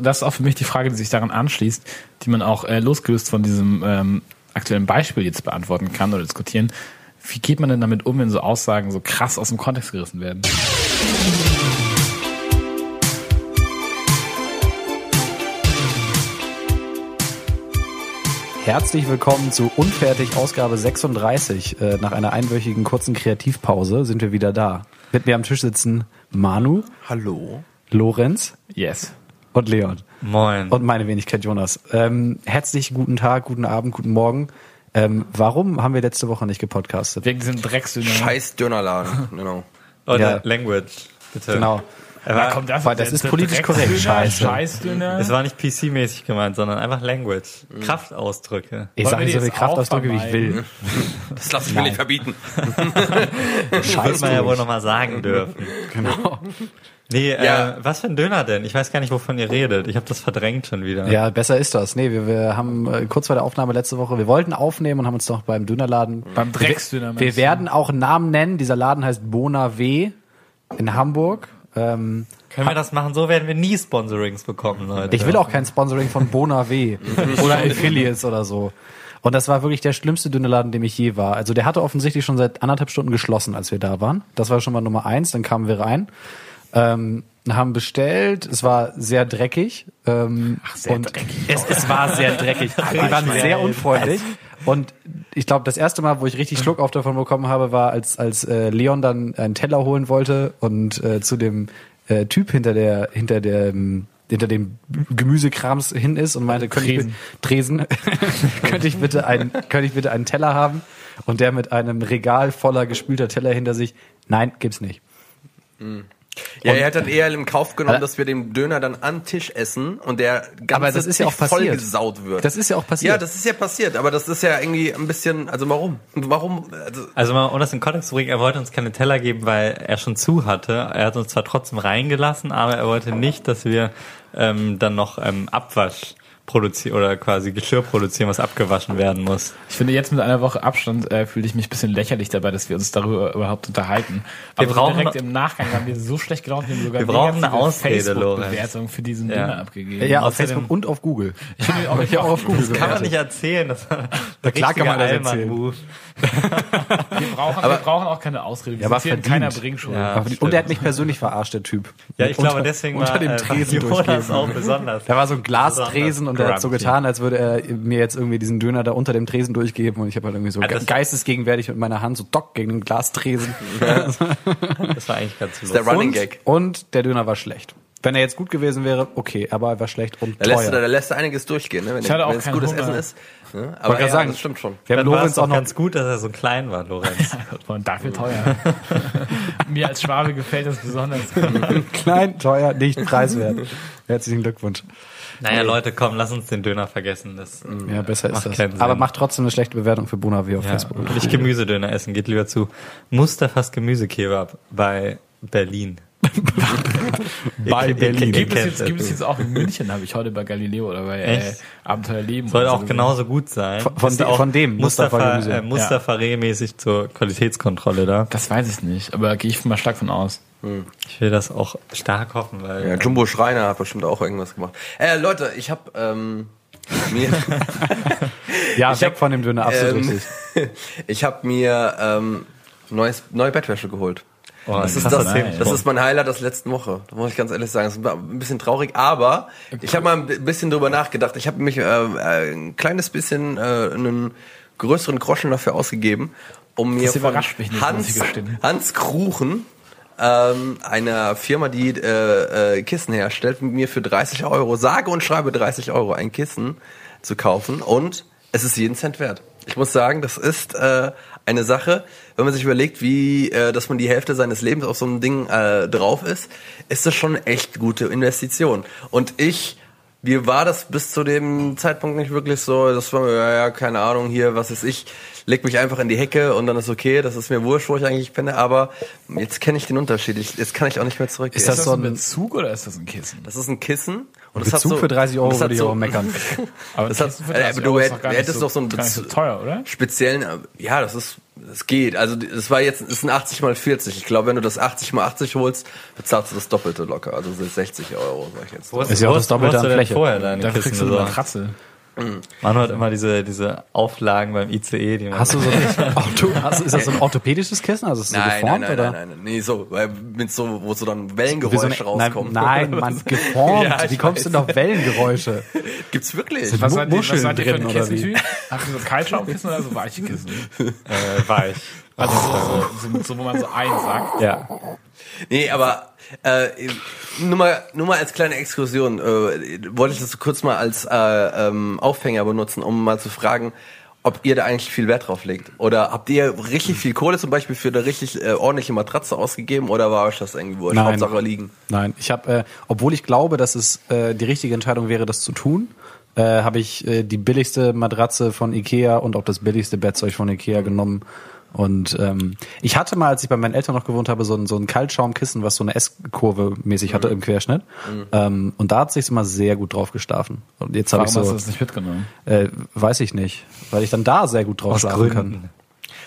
Das ist auch für mich die Frage, die sich daran anschließt, die man auch äh, losgelöst von diesem ähm, aktuellen Beispiel jetzt beantworten kann oder diskutieren. Wie geht man denn damit um, wenn so Aussagen so krass aus dem Kontext gerissen werden? Herzlich willkommen zu Unfertig Ausgabe 36. Äh, nach einer einwöchigen kurzen Kreativpause sind wir wieder da. Mit mir am Tisch sitzen Manu, Hallo. Lorenz Yes. Und Leon. Moin. Und meine Wenigkeit Jonas. Ähm, herzlich guten Tag, guten Abend, guten Morgen. Ähm, warum haben wir letzte Woche nicht gepodcastet? Wegen diesem Drecksdüner. Scheiß Dönerladen. Genau. Oder Ja. Language, bitte. Genau. War, kommt das, weil das ist der politisch korrekt. Drecksdöner, Scheiße. Scheißdöner. es war nicht PC-mäßig gemeint, sondern einfach Language. Kraftausdrücke. Ich sage wir so die viel jetzt Kraftausdrücke, wie ich will. Das lasse ich mir nicht verbieten. Wird man ja wohl nochmal sagen dürfen. Genau. Nee, Ja. äh, was für ein Döner denn? Ich weiß gar nicht, wovon ihr redet. Ich habe das verdrängt schon wieder. Ja, besser ist das. Nee, wir, wir haben äh, kurz vor der Aufnahme letzte Woche, wir wollten aufnehmen und haben uns doch beim Dönerladen. Beim Drecksdöner. Wir, wir werden auch einen Namen nennen. Dieser Laden heißt Bona W in Hamburg. Ähm, Können wir das machen? So werden wir nie Sponsorings bekommen, Leute. ich will auch kein Sponsoring von Bona W oder Affiliates oder so. Und das war wirklich der schlimmste Dönerladen, dem ich je war. Also der hatte offensichtlich schon seit anderthalb Stunden geschlossen, als wir da waren. Das war schon mal Nummer eins. Dann kamen wir rein, ähm, haben bestellt. Es war sehr dreckig. Ähm, Ach, sehr und dreckig. Es, es war sehr dreckig. Die waren sehr unfreundlich. Und ich glaube, das erste Mal, wo ich richtig Schluck auf davon bekommen habe, war, als, als äh, Leon dann einen Teller holen wollte und äh, zu dem äh, Typ hinter der, hinter der, hinter dem Gemüsekrams hin ist und meinte, könnte ich Tresen. könnte ich bitte einen, könnte ich bitte einen Teller haben? Und der mit einem Regal voller gespülter Teller hinter sich, nein, gibt's nicht. Ja, er hat dann eher in Kauf genommen, Aber- dass wir den Döner dann am Tisch essen und der ganz Aber das ist ja auch passiert. vollgesaut wird. Das ist ja auch passiert. Ja, das ist ja passiert, aber das ist ja irgendwie ein bisschen, also warum? Warum? Also, Also mal, um das in Kontext zu bringen, er wollte uns keine Teller geben, weil er schon zu hatte. Er hat uns zwar trotzdem reingelassen, aber er wollte nicht, dass wir ähm, dann noch ähm, Abwasch produzieren oder quasi Geschirr produzieren, was abgewaschen werden muss. Ich finde, jetzt mit einer Woche Abstand äh, fühle ich mich ein bisschen lächerlich dabei, dass wir uns darüber überhaupt unterhalten. Aber so brauchen direkt im Nachgang haben wir so schlecht gelaunt, wir haben sogar Wir brauchen eine Ausrede, Facebook-Bewertung für diesen Ja. Döner abgegeben. Ja, auf Außerdem- Facebook und auf Google. Ich finde auch, ich auch auf Google. Das kann man nicht erzählen. Das der klar kann man das erzählen. Wir brauchen, wir brauchen auch keine Ausrede. Wir Ja, aber sind keiner Bringschuld. Ja. Aber- und er hat mich persönlich verarscht, der Typ. Ja, ich Unter- glaube, deswegen unter war dem äh, Tresen Jonas durchgeben. auch besonders. Da war so ein Glastresen und er hat so getan, als würde er mir jetzt irgendwie diesen Döner da unter dem Tresen durchgeben und ich habe halt irgendwie so ge das- geistesgegenwärtig mit meiner Hand so dock gegen den Glastresen. Das war eigentlich ganz der lustig. Running und, Gag. und der Döner war schlecht. Wenn er jetzt gut gewesen wäre, okay, aber er war schlecht und Da lässt, teuer. da lässt einiges durchgehen, ne? wenn, Ich hatte auch wenn es gutes Hunger. Essen ist. Ne? Aber Wollte gerade ja, sagen, das stimmt schon. Wir haben Dann war es Lorenz auch noch ganz gut, dass er so klein war, Lorenz. Und dafür teuer. Mir als Schwabe gefällt das besonders. klein, teuer, nicht preiswert. Herzlichen Glückwunsch. Naja, Leute, komm, lass uns den Döner vergessen. Das Ja, besser ist das. keinen Sinn. Aber macht trotzdem eine schlechte Bewertung für Bonavi auf ja, Facebook. und nicht Gemüsedöner essen, geht lieber zu Mustafas Gemüsekebab bei Berlin. Bei Berlin. Gibt es, jetzt, das. gibt es jetzt auch in München, habe ich heute bei Galileo oder bei äh? Abenteuerleben. Soll auch so genauso gut sein. Von- von de- auch von dem Mustafa Mustafa, äh, Mustafa mäßig zur Qualitätskontrolle da. Das weiß ich nicht, aber gehe ich mal stark von aus. Ich will das auch stark hoffen, weil Ja, Jumbo Schreiner hat bestimmt auch irgendwas gemacht. Äh, Leute, ich habe ähm, mir, Ja, Ich weg hab, von dem Döner, absolut ähm, richtig. ich habe mir ähm, neues, neue Bettwäsche geholt. oh, Das ist, das, Themen. das ist mein Highlight der letzten Woche. Da muss ich ganz ehrlich sagen. Das ist ein bisschen traurig, aber ich habe mal ein bisschen drüber nachgedacht. Ich habe mich äh, äh, ein kleines bisschen äh, einen größeren Groschen dafür ausgegeben, um mir Das von überrascht mich nicht, muss ich Hans. Hans Kruchen, ähm, einer Firma, die äh, äh, Kissen herstellt, mir für 30 Euro, sage und schreibe 30 Euro, ein Kissen zu kaufen. Und es ist jeden Cent wert. Ich muss sagen, das ist äh, eine Sache, wenn man sich überlegt, wie, äh, dass man die Hälfte seines Lebens auf so einem Ding äh, drauf ist, ist das schon echt gute Investition. Und ich, mir war das bis zu dem Zeitpunkt nicht wirklich so, das war mir, ja, ja, keine Ahnung, hier, was ist ich, leg mich einfach in die Hecke und dann ist okay, das ist mir wurscht, wo ich eigentlich penne, aber jetzt kenne ich den Unterschied, ich, jetzt kann ich auch nicht mehr zurück. Ist Ist das das so ein Bezug oder ist das ein Kissen? das ist ein Kissen und das hat Bezug so, für 30 Euro das hat würde ich so, aber meckern. Aber Das hat- äh, 30 aber du Euro ist hätt- doch gar nicht hättest so, doch so ein gar nicht so Bez- teuer, oder? speziellen, äh, ja, das ist Es geht. Also es war jetzt, es sind 80 mal 40. Ich glaube, wenn du das 80 mal 80 holst, bezahlst du das Doppelte locker. Also sind 60 Euro, sag ich jetzt. Ist ja auch das Doppelte wo an Fläche. vorher deine Da Kissen kriegst du eine besorgt? Man hat immer diese, diese Auflagen beim ICE, die man Hast du so ein Auto, hast, ist das so ein orthopädisches Kissen? Also ist es so Nein, nein, geformt nein, oder? nein, nein, nein, nee, so, weil mit so, wo so dann Wie so Wellengeräusche eine, nein, rauskommen. nein, Mann, geformt. Ja, Wie kommst du weiß. denn auf Wellengeräusche? Gibt's wirklich? Sind- Was Muscheln seid ihr für ein drin, oder wie? Kissentyp? Habt ihr so Kaltschaumkissen oder so weiche Kissen? äh, weich. Also so, so, so, wo man so einsackt. Ja. Nee, aber äh, nur mal nur mal als kleine Exkursion äh, wollte ich das so kurz mal als äh, ähm, Aufhänger benutzen, um mal zu fragen, ob ihr da eigentlich viel Wert drauf legt oder habt ihr richtig viel Kohle zum Beispiel für eine richtig äh, ordentliche Matratze ausgegeben oder war euch das irgendwie wurscht? Nein. Hauptsache liegen. Nein, ich habe, äh, obwohl ich glaube, dass es äh, die richtige Entscheidung wäre, das zu tun, äh, habe ich äh, die billigste Matratze von Ikea und auch das billigste Bettzeug von Ikea genommen. Und ähm, ich hatte mal, als ich bei meinen Eltern noch gewohnt habe, so ein, so ein Kaltschaumkissen, was so eine S-Kurve mäßig hatte im Querschnitt. Ähm, und da hat sich immer sehr gut drauf geschlafen. Und jetzt habe Warum ich hast du so, das nicht mitgenommen? äh, weiß ich nicht, weil ich dann da sehr gut drauf Aus schlafen kann. Gründen.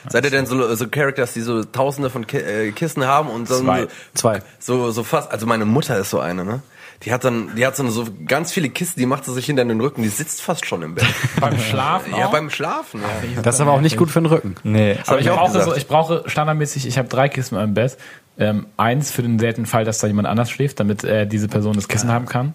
Seid ihr denn so, so Characters, die so Tausende von Ki äh, Kissen haben und Zwei. Zwei. so so fast? Also meine Mutter ist so eine, ne? Die hat dann, die hat so, so ganz viele Kissen, die macht sie sich hinter den Rücken, die sitzt fast schon im Bett. Beim Schlafen ja, auch? beim Schlafen. Ja. Das ist aber auch nicht gut für den Rücken. Nee. Aber ich brauche, so, ich brauche standardmäßig, ich habe drei Kissen meinem Bett. Ähm, eins für den seltenen Fall, dass da jemand anders schläft, damit äh, diese Person das Kissen haben kann.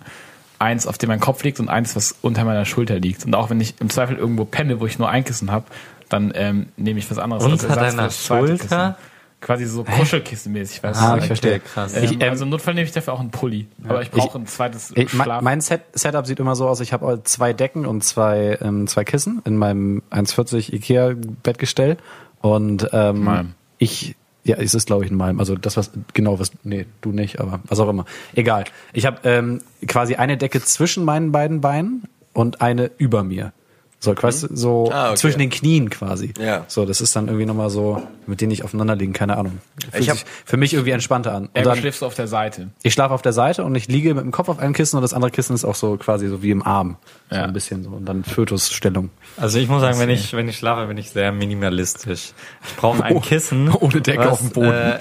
Eins, auf dem mein Kopf liegt und eins, was unter meiner Schulter liegt. Und auch wenn ich im Zweifel irgendwo penne, wo ich nur ein Kissen habe, dann ähm, nehme ich was anderes. als Unter deiner das zweite Schulter? Kissen. Quasi so Kuschelkissenmäßig, weißt Ah, du? ich verstehe. krass. Ähm, Ich, ähm, also im Notfall nehme ich dafür auch einen Pulli. Aber ich brauche ein zweites Ich, mein Schlaf. mein Set, Setup sieht immer so aus, ich habe zwei Decken und zwei, ähm, zwei Kissen in meinem 1,40 Ikea Bettgestell und ähm, Malm. ich ja, es ist glaube ich ein Malm. Also das was genau was nee, du nicht, aber was auch immer. Egal. Ich habe ähm, quasi eine Decke zwischen meinen beiden Beinen und eine über mir. So quasi so Ah, okay. zwischen den Knien quasi. Ja. So, das ist dann irgendwie nochmal so, mit denen ich aufeinander liegen, keine Ahnung. Fühlt Ich hab- sich für mich irgendwie entspannter an. Und dann, schläfst du auf der Seite. ich schlafe auf der Seite und ich liege mit dem Kopf auf einem Kissen und das andere Kissen ist auch so quasi so wie im Arm. So Ja. ein bisschen so. Und dann Fötusstellung. Also ich muss sagen, wenn ich, wenn ich schlafe, bin ich sehr minimalistisch. Ich brauche ein Kissen, ohne Decke was, auf dem Boden. Äh,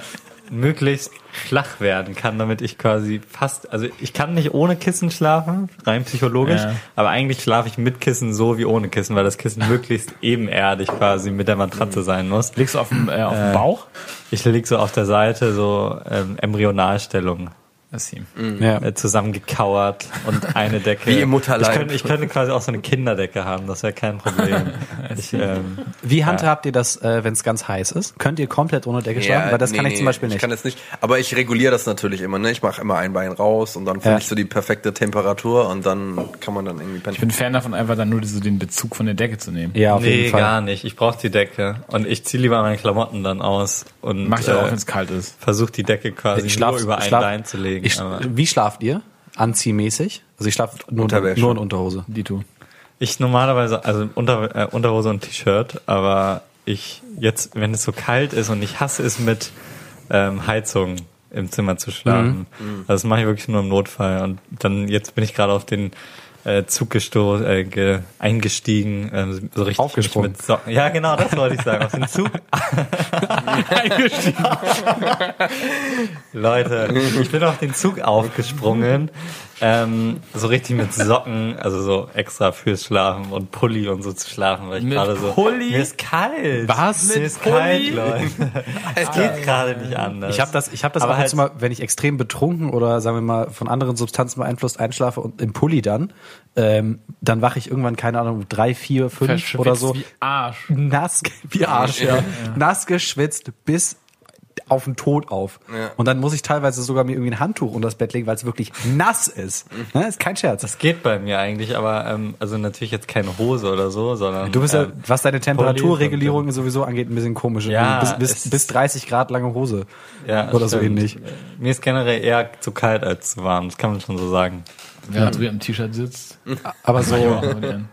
möglichst flach werden kann, damit ich quasi fast, also ich kann nicht ohne Kissen schlafen, rein psychologisch, Ja. aber eigentlich schlafe ich mit Kissen so wie ohne Kissen, weil das Kissen möglichst ebenerdig quasi mit der Matratze sein muss. Liegst du auf dem, äh, auf dem Bauch? Ich lieg so auf der Seite, so ähm, Embryonalstellung. Das ist ihm. Ja. äh, zusammengekauert und eine Decke. Wie im Mutterleib. Ich könnte, ich könnte quasi auch so eine Kinderdecke haben, das wäre kein Problem. Ich, ähm, Wie handhabt ihr das, äh, wenn es ganz heiß ist? Könnt ihr komplett ohne Decke schlafen? Weil das nee, kann ich zum Beispiel Ich nicht. kann das nicht. Aber ich reguliere das natürlich immer. Ne? Ich mache immer ein Bein raus und dann finde Ja. ich so die perfekte Temperatur und dann kann man dann irgendwie pennen. Ich bin Fan davon, einfach dann nur so den Bezug von der Decke zu nehmen. ja, auf nee, jeden Fall. gar nicht. Ich brauche die Decke und ich ziehe lieber meine Klamotten dann aus und Mach ich aber auch, wenn äh, es kalt ist. versuche die Decke quasi Ich schlaf, nur über ein schlaf, Bein zu legen. Ich, aber wie schlaft ihr? Anziehmäßig? Also ich schlafe nur, Unterwäsche. nur in Unterhose. Die tu. ich normalerweise, also unter, äh, Unterhose und T-Shirt, aber ich jetzt, wenn es so kalt ist und ich hasse es mit ähm, Heizung im Zimmer zu schlafen. Mhm. Also das mache ich wirklich nur im Notfall. Und dann jetzt bin ich gerade auf den äh, Zug äh, ge eingestiegen, ähm, so richtig Aufgesprungen. mit Socken. Ja, genau, das wollte ich sagen. Auf den Zug Eingestiegen. Leute, ich bin auf den Zug aufgesprungen, ähm, so richtig mit Socken, also so extra fürs Schlafen und Pulli und so zu schlafen, weil ich gerade so. Pulli? Mir ist kalt. Was? Mir Mit ist kalt, Leute. Es geht gerade nicht anders. Ich habe das, ich habe das Aber ab und halt- mal, wenn ich extrem betrunken oder sagen wir mal von anderen Substanzen beeinflusst einschlafe und im Pulli dann, ähm, dann wache ich irgendwann keine Ahnung drei, vier, fünf oder so Wie Arsch. nass, wie Arsch, ja. nass geschwitzt bis auf den Tod auf. Ja. Und dann muss ich teilweise sogar mir irgendwie ein Handtuch unter das Bett legen, weil es wirklich nass ist. Ne? Ist kein Scherz. das geht bei mir eigentlich, aber ähm, also natürlich jetzt keine Hose oder so, sondern Du bist ja, ähm, was deine Temperaturregulierung Pulli sowieso angeht, ein bisschen komisch. Ja, bis, bis, bis 30 Grad lange Hose. ja, oder so stimmt. ähnlich. Mir ist generell eher zu kalt als zu warm, das kann man schon so sagen. Wer da drüben im T-Shirt sitzt. Aber so, Ja,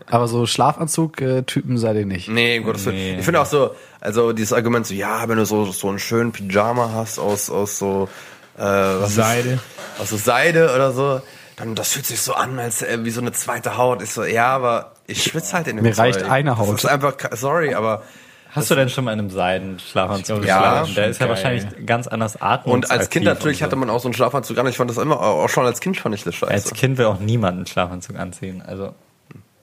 aber so Schlafanzug-Typen seid ihr nicht. Nee, Willen. Nee. Ich finde auch so, also dieses Argument so, ja, wenn du so, so einen schönen Pyjama hast aus, aus so, äh, was Seide. Ist, aus so Seide oder so, dann das fühlt sich so an, als äh, wie so eine zweite Haut. Ist so, ja, aber ich schwitze halt in dem Mir reicht Zeug. eine Haut. Das ist einfach, sorry, aber Hast du denn schon mal in einem Seidenschlafanzug Ja. geschlafen? Der ist ja geil. wahrscheinlich ganz anders atmungsaktiv. Und als Kind natürlich so. hatte man auch so einen Schlafanzug an. Ich fand das immer, auch schon als Kind fand ich das scheiße. Als Kind will auch niemand einen Schlafanzug anziehen. Also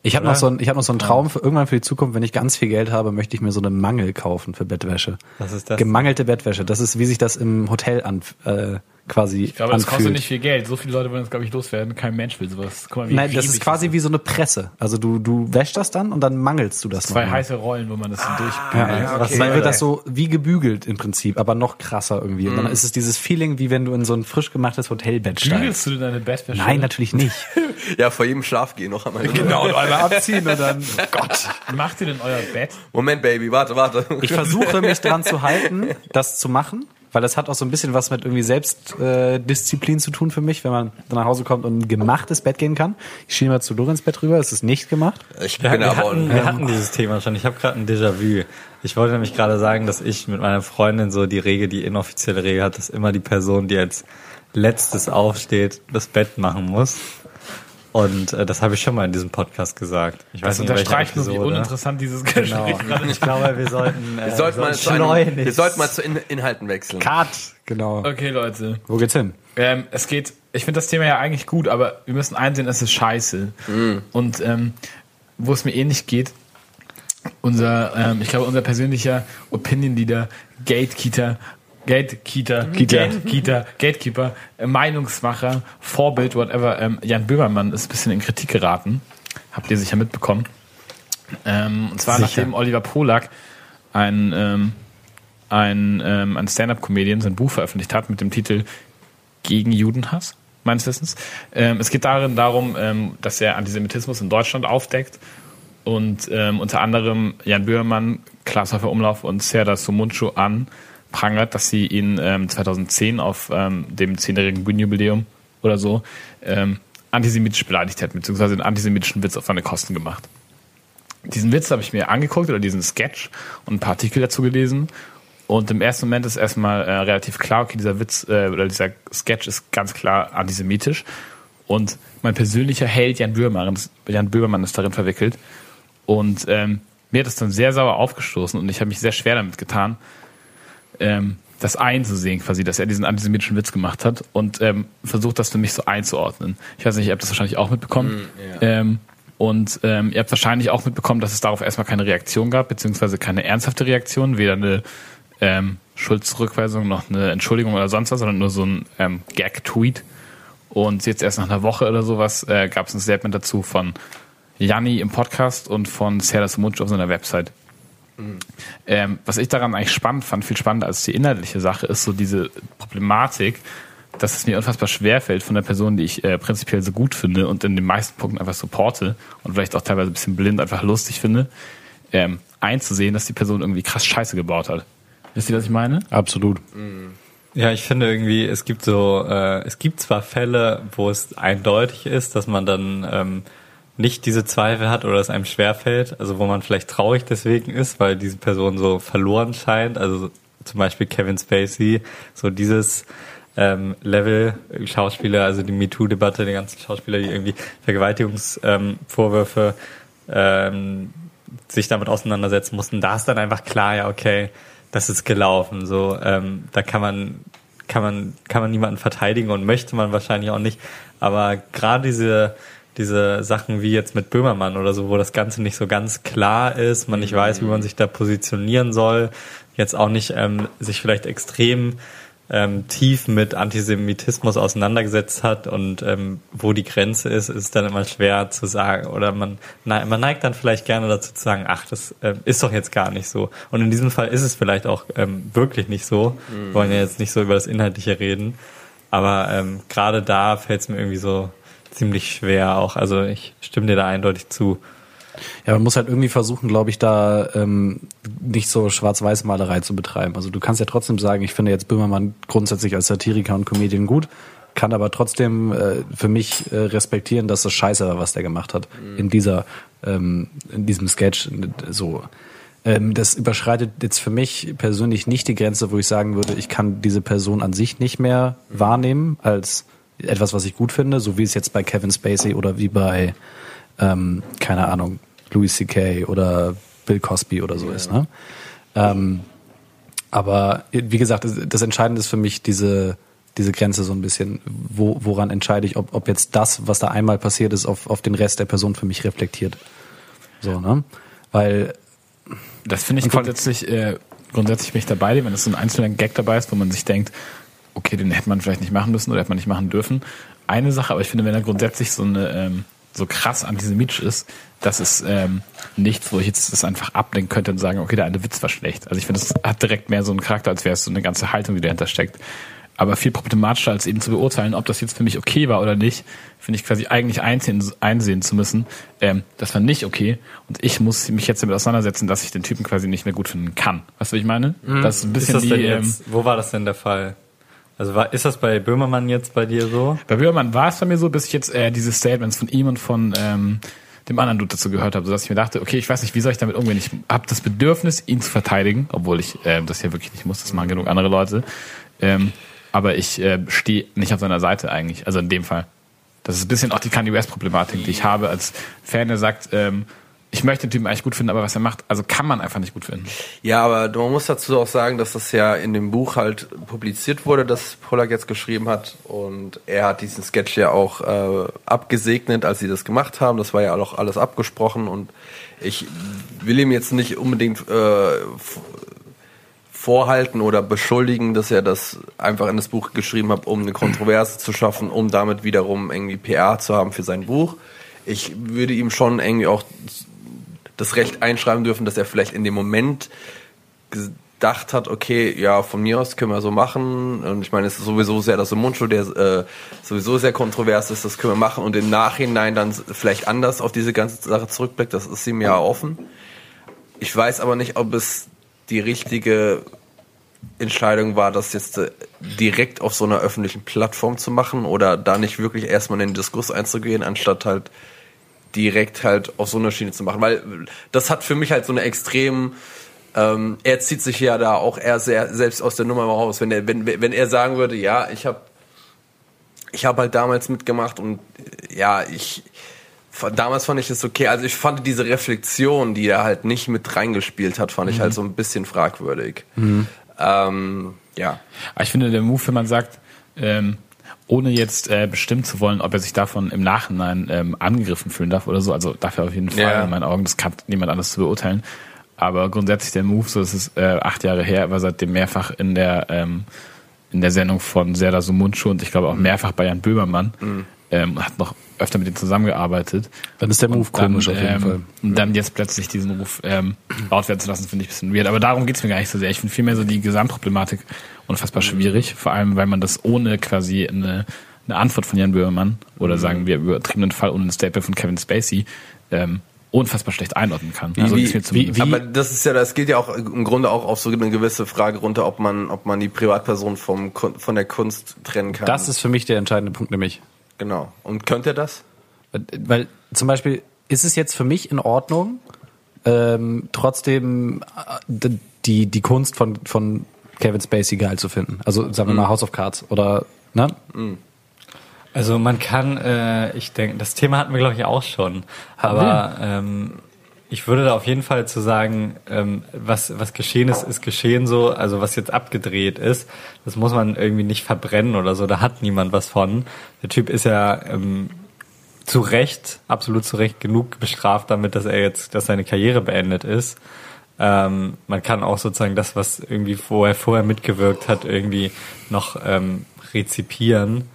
Ich habe noch so ein, ich habe noch so einen Traum für irgendwann für die Zukunft, wenn ich ganz viel Geld habe, möchte ich mir so eine Mangel kaufen für Bettwäsche. Was ist das? Gemangelte Bettwäsche. Das ist, wie sich das im Hotel an, äh, quasi Ich glaube, das anfühlt. kostet nicht viel Geld. So viele Leute wollen das, glaube ich, loswerden. Kein Mensch will sowas. Guck mal, wie Nein, das ist quasi wie so eine Presse. Also du, du wäschst das dann und dann mangelst du das Zwei heiße Rollen, wo man das so durch. Ja, was okay. dann wird das so wie gebügelt im Prinzip, aber noch krasser irgendwie. Und dann ist es dieses Feeling, wie wenn du in so ein frisch gemachtes Hotelbett steigst. Bügelst du denn deine Bettwäsche? Nein, natürlich nicht. ja, vor jedem Schlaf gehen noch einmal. genau, und einmal abziehen und dann. Gott. Macht ihr denn euer Bett? Moment, Baby, warte, warte. Ich versuche mich dran zu halten, das zu machen, weil das hat auch so ein bisschen was mit irgendwie Selbstdisziplin äh, zu tun für mich, wenn man dann nach Hause kommt und ein gemachtes Bett gehen kann. Ich schiebe mal zu Lorenz Bett rüber, es ist nicht gemacht. Ich wir, bin wir, aber hatten, wir hatten dieses Thema schon. Ich habe gerade ein Déjà-vu. Ich wollte nämlich gerade sagen, dass ich mit meiner Freundin so die Regel, die inoffizielle Regel hat, dass immer die Person, die als letztes aufsteht, das Bett machen muss. Und äh, das habe ich schon mal in diesem Podcast gesagt. Ich Das weiß nicht, in welcher unterstreicht nur, wie uninteressant dieses Gespräch Genau. gerade Ich glaube, wir sollten, äh, wir sollten mal zu einem, wir sollten mal zu In Inhalten wechseln. Cut! Genau. Okay, Leute. Wo geht's hin? Ähm, es geht, ich finde das Thema ja eigentlich gut, aber wir müssen einsehen, es ist scheiße. Und ähm, wo es mir ähnlich geht, unser, ähm, ich glaube, unser persönlicher Opinion Leader, Gatekeeper, Gatekeeper, Gatekeeper, Gatekeeper, äh, Meinungsmacher, Vorbild, whatever, ähm, Jan Böhmermann ist ein bisschen in Kritik geraten. Habt ihr sicher mitbekommen. Ähm, und zwar Sicher. nachdem Oliver Polak ein, ähm, ein, ähm, ein Stand-Up-Comedian sein Buch veröffentlicht hat mit dem Titel Gegen Judenhass, meines Wissens. Ähm, es geht darin darum, ähm, dass er Antisemitismus in Deutschland aufdeckt und unter anderem Jan Böhmermann, Klaas Umlauf und Serdar Somuncu anprangert, dass sie ihn ähm, 2010 auf ähm, dem zehnjährigen Bühnenjubiläum oder so ähm, antisemitisch beleidigt hätten, beziehungsweise einen antisemitischen Witz auf seine Kosten gemacht. Diesen Witz habe ich mir angeguckt oder diesen Sketch und ein paar Artikel dazu gelesen. Und im ersten Moment ist erstmal äh, relativ klar, okay, dieser Witz äh, oder dieser Sketch ist ganz klar antisemitisch. Und mein persönlicher Held Jan Böhmermann, Jan Böhmermann ist darin verwickelt. Und ähm, mir hat es dann sehr sauer aufgestoßen und ich habe mich sehr schwer damit getan, ähm, das einzusehen, quasi, dass er diesen antisemitischen Witz gemacht hat und ähm, versucht, das für mich so einzuordnen. Ich weiß nicht, ihr habt das wahrscheinlich auch mitbekommen. ähm, und ähm, ihr habt wahrscheinlich auch mitbekommen, dass es darauf erstmal keine Reaktion gab, beziehungsweise keine ernsthafte Reaktion, weder eine ähm, Schuldzurückweisung noch eine Entschuldigung oder sonst was, sondern nur so ein ähm, Gag-Tweet. Und jetzt erst nach einer Woche oder sowas äh, gab es ein Statement dazu von Janni im Podcast und von Serdar Somuncu auf seiner Website. Ähm, was ich daran eigentlich spannend fand, viel spannender als die inhaltliche Sache, ist so diese Problematik, dass es mir unfassbar schwer fällt von der Person, die ich äh, prinzipiell so gut finde und in den meisten Punkten einfach supporte und vielleicht auch teilweise ein bisschen blind einfach lustig finde, ähm, einzusehen, dass die Person irgendwie krass Scheiße gebaut hat. Wisst ihr, was ich meine? Absolut. Ja, ich finde irgendwie, es gibt so, äh, es gibt zwar Fälle, wo es eindeutig ist, dass man dann ähm, nicht diese Zweifel hat oder es einem schwerfällt, also wo man vielleicht traurig deswegen ist, weil diese Person so verloren scheint, also zum Beispiel Kevin Spacey, so dieses ähm, Level Schauspieler, also die MeToo-Debatte, die ganzen Schauspieler, die irgendwie Vergewaltigungsvorwürfe ähm, ähm, sich damit auseinandersetzen mussten, da ist dann einfach klar, ja, okay, das ist gelaufen. So, ähm, da kann man, kann man, kann man niemanden verteidigen und möchte man wahrscheinlich auch nicht. Aber gerade diese, diese Sachen wie jetzt mit Böhmermann oder so, wo das Ganze nicht so ganz klar ist, man nicht weiß, wie man sich da positionieren soll, jetzt auch nicht ähm, sich vielleicht extrem ähm, tief mit Antisemitismus auseinandergesetzt hat und ähm, wo die Grenze ist, ist dann immer schwer zu sagen. Oder man, ne, man neigt dann vielleicht gerne dazu zu sagen, ach, das ähm, ist doch jetzt gar nicht so. Und in diesem Fall ist es vielleicht auch ähm, wirklich nicht so. Wir wollen ja jetzt nicht so über das Inhaltliche reden. Aber ähm, gerade da fällt es mir irgendwie so ziemlich schwer auch. Also ich stimme dir da eindeutig zu. Ja, man muss halt irgendwie versuchen, glaube ich, da ähm, nicht so Schwarz-Weiß-Malerei zu betreiben. Also du kannst ja trotzdem sagen, ich finde jetzt Böhmermann grundsätzlich als Satiriker und Comedian gut, kann aber trotzdem äh, für mich äh, respektieren, dass das scheiße war, was der gemacht hat in dieser, ähm, in diesem Sketch. So, ähm, das überschreitet jetzt für mich persönlich nicht die Grenze, wo ich sagen würde, ich kann diese Person an sich nicht mehr wahrnehmen als etwas, was ich gut finde, so wie es jetzt bei Kevin Spacey oder wie bei ähm, keine Ahnung, Louis C.K. oder Bill Cosby oder so ist. Ne? Ähm, aber wie gesagt, das, Entscheidende ist für mich diese, diese Grenze so ein bisschen. Wo, woran entscheide ich, ob, ob jetzt das, was da einmal passiert ist, auf, auf den Rest der Person für mich reflektiert. So, ne? Weil Das finde ich grundsätzlich, äh, grundsätzlich bin ich dabei, wenn es so ein einzelner Gag dabei ist, wo man sich denkt, okay, den hätte man vielleicht nicht machen müssen oder hätte man nicht machen dürfen. Eine Sache, aber ich finde, wenn er grundsätzlich so eine ähm, so krass antisemitisch ist, das ist ähm, nichts, wo ich jetzt das einfach ablenken könnte und sagen, okay, der eine Witz war schlecht. Also ich finde, das hat direkt mehr so einen Charakter, als wäre es so eine ganze Haltung, die dahinter steckt. Aber viel problematischer als eben zu beurteilen, ob das jetzt für mich okay war oder nicht, finde ich quasi eigentlich einsehen, einsehen zu müssen, ähm, das war nicht okay und ich muss mich jetzt damit auseinandersetzen, dass ich den Typen quasi nicht mehr gut finden kann. Weißt du, was ich meine? Das ist ein Ist bisschen das wie, denn ähm, wo war das denn der Fall? Also war, ist das bei Böhmermann jetzt bei dir so? Bei Böhmermann war es bei mir so, bis ich jetzt äh, diese Statements von ihm und von ähm, dem anderen Dude dazu gehört habe, sodass ich mir dachte, okay, ich weiß nicht, wie soll ich damit umgehen? Ich habe das Bedürfnis, ihn zu verteidigen, obwohl ich ähm, das ja wirklich nicht muss, das machen genug andere Leute. Ähm, aber ich äh, stehe nicht auf seiner Seite eigentlich, also in dem Fall. Das ist ein bisschen auch die Kanye West-Problematik, die ich habe als Fan, der sagt, ähm, ich möchte den Typen eigentlich gut finden, aber was er macht, also kann man einfach nicht gut finden. Ja, aber man muss dazu auch sagen, dass das ja in dem Buch halt publiziert wurde, das Pollack jetzt geschrieben hat. Und er hat diesen Sketch ja auch äh, abgesegnet, als sie das gemacht haben. Das war ja auch alles abgesprochen. Und ich will ihm jetzt nicht unbedingt äh, vorhalten oder beschuldigen, dass er das einfach in das Buch geschrieben hat, um eine Kontroverse zu schaffen, um damit wiederum irgendwie PR zu haben für sein Buch. Ich würde ihm schon irgendwie auch das Recht einschreiben dürfen, dass er vielleicht in dem Moment gedacht hat, okay, ja, von mir aus können wir so machen. Und ich meine, es ist sowieso sehr das Mundschuh, der äh, sowieso sehr kontrovers ist, das können wir machen. Und im Nachhinein dann vielleicht anders auf diese ganze Sache zurückblickt, das ist ihm ja offen. Ich weiß aber nicht, ob es die richtige Entscheidung war, das jetzt äh, direkt auf so einer öffentlichen Plattform zu machen oder da nicht wirklich erstmal in den Diskurs einzugehen, anstatt halt direkt halt auf so einer Schiene zu machen. Weil das hat für mich halt so eine extrem, ähm, er zieht sich ja da auch eher sehr selbst aus der Nummer raus. Wenn er, wenn, wenn er sagen würde, ja, ich habe ich habe halt damals mitgemacht und äh, ja, ich damals fand ich es okay. Also ich fand diese Reflexion, die er halt nicht mit reingespielt hat, fand ich halt so ein bisschen fragwürdig. Ähm, ja. Aber ich finde, der Move, wenn man sagt, ähm, ohne jetzt äh, bestimmen zu wollen, ob er sich davon im Nachhinein ähm, angegriffen fühlen darf oder so, also dafür auf jeden Fall Ja. in meinen Augen, das kann niemand anders zu beurteilen. Aber grundsätzlich der Move, so es ist äh, acht Jahre her, er war seitdem mehrfach in der ähm, in der Sendung von Serdar Sumuncu und ich glaube auch mehrfach bei Jan Böhmermann ähm, hat noch öfter mit ihm zusammengearbeitet. Dann ist der Move dann, komisch auf jeden ähm, Fall. Und dann jetzt plötzlich diesen Ruf ähm, laut werden zu lassen, finde ich ein bisschen weird. Aber darum geht's mir gar nicht so sehr. Ich finde vielmehr so die Gesamtproblematik unfassbar schwierig. Vor allem, weil man das ohne quasi eine, eine Antwort von Jan Böhmermann oder sagen wir übertriebenen Fall ohne ein Statement von Kevin Spacey ähm, unfassbar schlecht einordnen kann. also wie- mir zumindest. Aber das ist ja, das geht ja auch im Grunde auch auf so eine gewisse Frage runter, ob man, ob man die Privatperson vom, Kun- von der Kunst trennen kann. Das ist für mich der entscheidende Punkt, nämlich. Genau. Und könnte er das? Weil zum Beispiel ist es jetzt für mich in Ordnung, ähm, trotzdem äh, die, die Kunst von, von Kevin Spacey geil zu finden. Also sagen wir mal House of Cards oder ne? Also man kann, äh, ich denke, das Thema hatten wir glaube ich auch schon, aber ähm, ich würde da auf jeden Fall zu sagen, ähm, was was geschehen ist, ist geschehen so. Also was jetzt abgedreht ist, das muss man irgendwie nicht verbrennen oder so. Da hat niemand was von. Der Typ ist ja ähm, zu Recht, absolut zu Recht genug bestraft damit, dass er jetzt, dass seine Karriere beendet ist. Ähm, man kann auch sozusagen das, was irgendwie vorher vorher mitgewirkt hat, irgendwie noch ähm, rezipieren.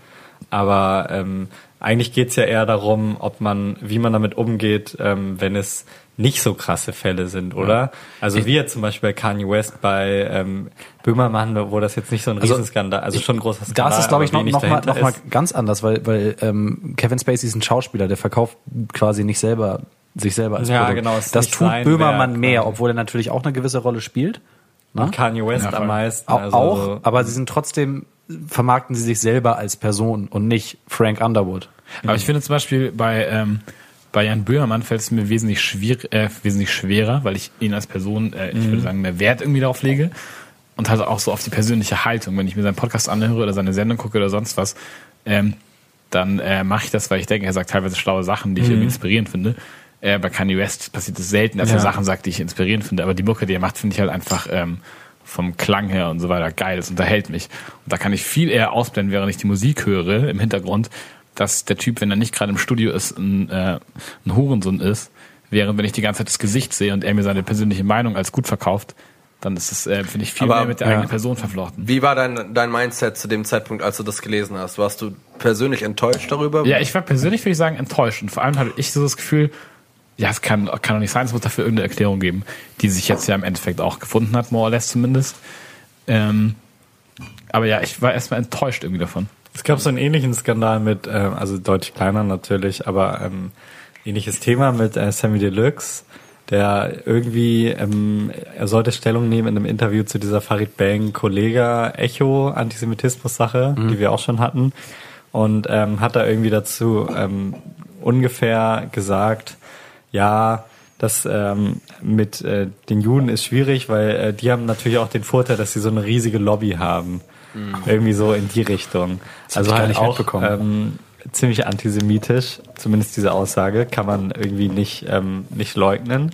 Aber ähm, eigentlich geht's ja eher darum, ob man, wie man damit umgeht, ähm, wenn es nicht so krasse Fälle sind, oder? Also wie jetzt zum Beispiel bei Kanye West bei ähm, Böhmermann, wo das jetzt nicht so ein Also, Riesenskandal, also schon ein großer Skandal. Da ist es, glaube ich, noch, noch, mal, noch mal ganz anders, weil, weil ähm, Kevin Spacey ist ein Schauspieler, der verkauft quasi nicht selber sich selber als Ja, Produkt. genau, es ist das nicht tut Böhmermann Werk, mehr, obwohl er natürlich auch eine gewisse Rolle spielt. Ne? Und Kanye West Ja, am meisten. Auch, also auch, so- aber sie sind trotzdem, vermarkten sie sich selber als Person und nicht Frank Underwood. Aber ich finde zum Beispiel bei, ähm, bei Jan Böhmermann fällt es mir wesentlich, schwier äh, wesentlich schwerer, weil ich ihn als Person, äh, ich würde sagen, mehr Wert irgendwie darauf lege. Und halt auch so auf die persönliche Haltung. Wenn ich mir seinen Podcast anhöre oder seine Sendung gucke oder sonst was, ähm, dann äh, mache ich das, weil ich denke, er sagt teilweise schlaue Sachen, die ich irgendwie inspirierend finde. Äh, bei Kanye West passiert es selten, dass Ja. er Sachen sagt, die ich inspirierend finde, aber die Mucke, die er macht, finde ich halt einfach ähm, vom Klang her und so weiter geil. Das unterhält mich. Und da kann ich viel eher ausblenden, während ich die Musik höre im Hintergrund, dass der Typ, wenn er nicht gerade im Studio ist, ein, äh, ein Hurensohn ist. Während wenn ich die ganze Zeit das Gesicht sehe und er mir seine persönliche Meinung als gut verkauft, dann ist es, äh, finde ich, viel Aber, mehr mit der ja. eigenen Person verflochten. Wie war dein, dein Mindset zu dem Zeitpunkt, als du das gelesen hast? Warst du persönlich enttäuscht darüber? Ja, ich war persönlich, würde ich sagen, enttäuscht. Und vor allem hatte ich so das Gefühl, ja, es kann, kann doch nicht sein, es muss dafür irgendeine Erklärung geben, die sich jetzt ja im Endeffekt auch gefunden hat, more or less zumindest. Ähm, aber ja, ich war erstmal enttäuscht irgendwie davon. Es gab so einen ähnlichen Skandal mit, ähm, also deutlich kleiner natürlich, aber ähm, ähnliches Thema mit äh, Sammy Deluxe, der irgendwie, ähm, er sollte Stellung nehmen in einem Interview zu dieser Farid Bang Kollega Echo Antisemitismus-Sache, die wir auch schon hatten. Und ähm, hat da irgendwie dazu ähm, ungefähr gesagt, ja, das ähm, mit äh, den Juden ist schwierig, weil äh, die haben natürlich auch den Vorteil, dass sie so eine riesige Lobby haben. Irgendwie so in die Richtung. hab Also halt auch ähm, ziemlich antisemitisch, zumindest diese Aussage, kann man irgendwie nicht, ähm, nicht leugnen.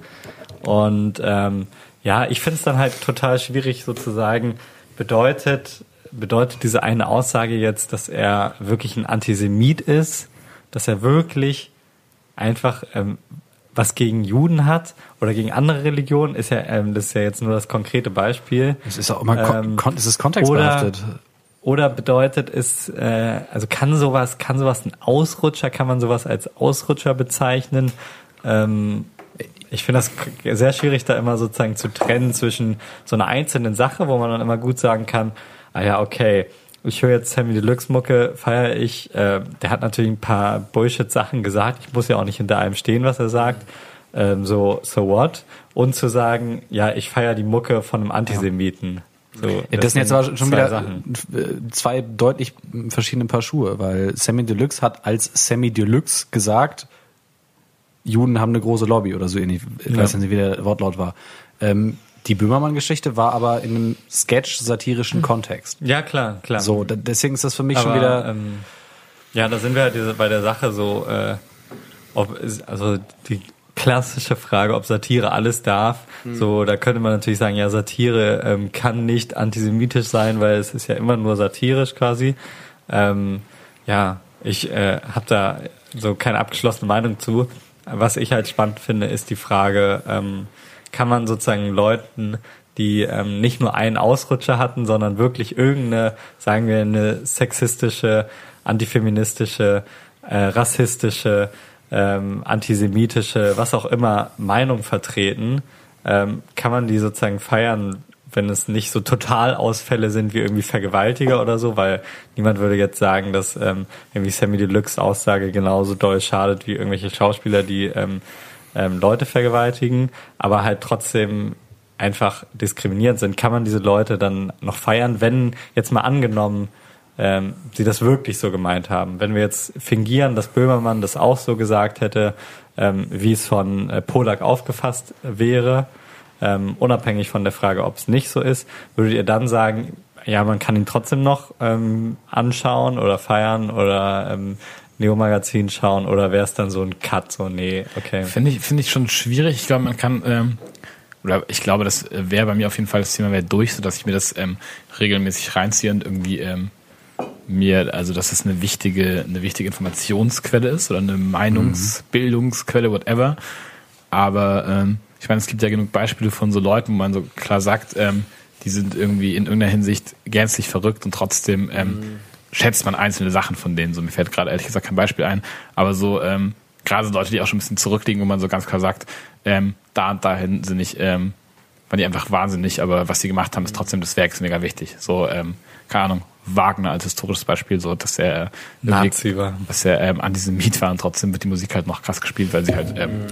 Und ähm, ja, ich finde es dann halt total schwierig sozusagen, bedeutet, bedeutet diese eine Aussage jetzt, dass er wirklich ein Antisemit ist, dass er wirklich einfach ähm, was gegen Juden hat oder gegen andere Religionen, ist ja, ähm, das ist ja jetzt nur das konkrete Beispiel. Es ist auch immer, Ähm, kon es ist kontextbehaftet. Oder bedeutet es, äh, also kann sowas, kann sowas ein Ausrutscher, kann man sowas als Ausrutscher bezeichnen? Ähm, ich finde das sehr schwierig, da immer sozusagen zu trennen zwischen so einer einzelnen Sache, wo man dann immer gut sagen kann, ah ja, okay, ich höre jetzt Sammy Deluxe Mucke, feiere ich, äh, der hat natürlich ein paar Bullshit-Sachen gesagt, ich muss ja auch nicht hinter allem stehen, was er sagt, ähm, so, so what? Und zu sagen, ja, ich feiere die Mucke von einem Antisemiten. So, Ja, das sind jetzt aber schon wieder Sachen. äh, zwei deutlich verschiedene Paar Schuhe, weil Sammy Deluxe hat als Sammy Deluxe gesagt, Juden haben eine große Lobby oder so ähnlich. Ich Ja. weiß nicht, wie der Wortlaut war. Ähm, die Böhmermann-Geschichte war aber in einem sketch-satirischen Kontext. Ja, klar, klar. So, deswegen ist das für mich schon Aber, wieder. ähm, ja, da sind wir halt bei der Sache so, äh, ob also die klassische Frage, ob Satire alles darf. So, da könnte man natürlich sagen, ja, Satire ähm, kann nicht antisemitisch sein, weil es ist ja immer nur satirisch quasi. Ähm, ja, ich äh, habe da so keine abgeschlossene Meinung zu. Was ich halt spannend finde, ist die Frage, ähm, kann man sozusagen Leuten, die ähm, nicht nur einen Ausrutscher hatten, sondern wirklich irgendeine, sagen wir, eine sexistische, antifeministische, äh, rassistische, ähm, antisemitische, was auch immer Meinung vertreten, ähm, kann man die sozusagen feiern, wenn es nicht so Totalausfälle sind wie irgendwie Vergewaltiger oder so, weil niemand würde jetzt sagen, dass ähm, irgendwie Sammy Deluxe Aussage genauso doll schadet wie irgendwelche Schauspieler, die ähm, ähm, Leute vergewaltigen, aber halt trotzdem einfach diskriminierend sind. Kann man diese Leute dann noch feiern, wenn jetzt mal angenommen, ähm, sie das wirklich so gemeint haben. Wenn wir jetzt fingieren, dass Böhmermann das auch so gesagt hätte, ähm, wie es von äh, Polak aufgefasst wäre, ähm, unabhängig von der Frage, ob es nicht so ist, würdet ihr dann sagen, ja, man kann ihn trotzdem noch ähm, anschauen oder feiern oder ähm, Neo-Magazin schauen oder wäre es dann so ein Cut, so nee, okay. Finde ich, finde ich schon schwierig. Ich glaube, man kann, ähm, oder ich glaube, das wäre bei mir auf jeden Fall das Thema wäre durch, so dass ich mir das ähm, regelmäßig reinziehe und irgendwie ähm, mir, also dass es eine wichtige, eine wichtige Informationsquelle ist oder eine Meinungsbildungsquelle, whatever. Aber ähm, ich meine, es gibt ja genug Beispiele von so Leuten, wo man so klar sagt, ähm, die sind irgendwie in irgendeiner Hinsicht gänzlich verrückt und trotzdem ähm, schätzt man einzelne Sachen von denen. So mir fällt gerade ehrlich gesagt kein Beispiel ein, aber so ähm, gerade so Leute, die auch schon ein bisschen zurückliegen, wo man so ganz klar sagt, ähm, da und dahin sind nicht, ähm, waren die einfach wahnsinnig, aber was sie gemacht haben, ist trotzdem des Werks mega wichtig. So, ähm, keine Ahnung, Wagner als historisches Beispiel, so dass er äh, Nazi war. dass er ähm, Antisemit war und trotzdem wird die Musik halt noch krass gespielt, weil sie halt ähm,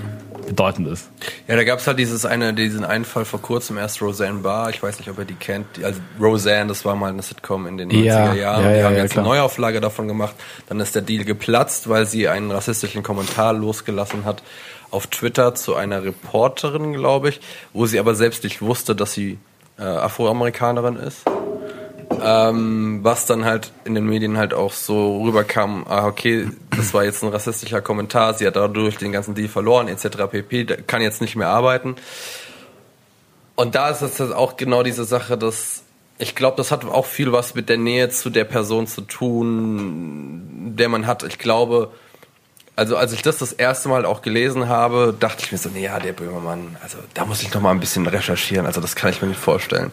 bedeutend ist. Ja, da gab's halt dieses eine, diesen einen Fall vor kurzem erst Roseanne Barr. Ich weiß nicht, ob ihr die kennt. Also Roseanne, das war mal eine Sitcom in den 90er Ja, Jahren. ja, die ja, haben ja, jetzt eine Neuauflage davon gemacht. Dann ist der Deal geplatzt, weil sie einen rassistischen Kommentar losgelassen hat auf Twitter zu einer Reporterin, glaube ich, wo sie aber selbst nicht wusste, dass sie äh, Afroamerikanerin ist. Ähm, was dann halt in den Medien halt auch so rüberkam, ah, okay, das war jetzt ein rassistischer Kommentar, sie hat dadurch den ganzen Deal verloren, etc. pp, kann jetzt nicht mehr arbeiten. Und da ist es jetzt auch genau diese Sache, dass ich glaube, das hat auch viel was mit der Nähe zu der Person zu tun, der man hat. Ich glaube, also als ich das das erste Mal auch gelesen habe, dachte ich mir so, nee, ja, der Böhmermann, also da muss ich noch mal ein bisschen recherchieren, also das kann ich mir nicht vorstellen.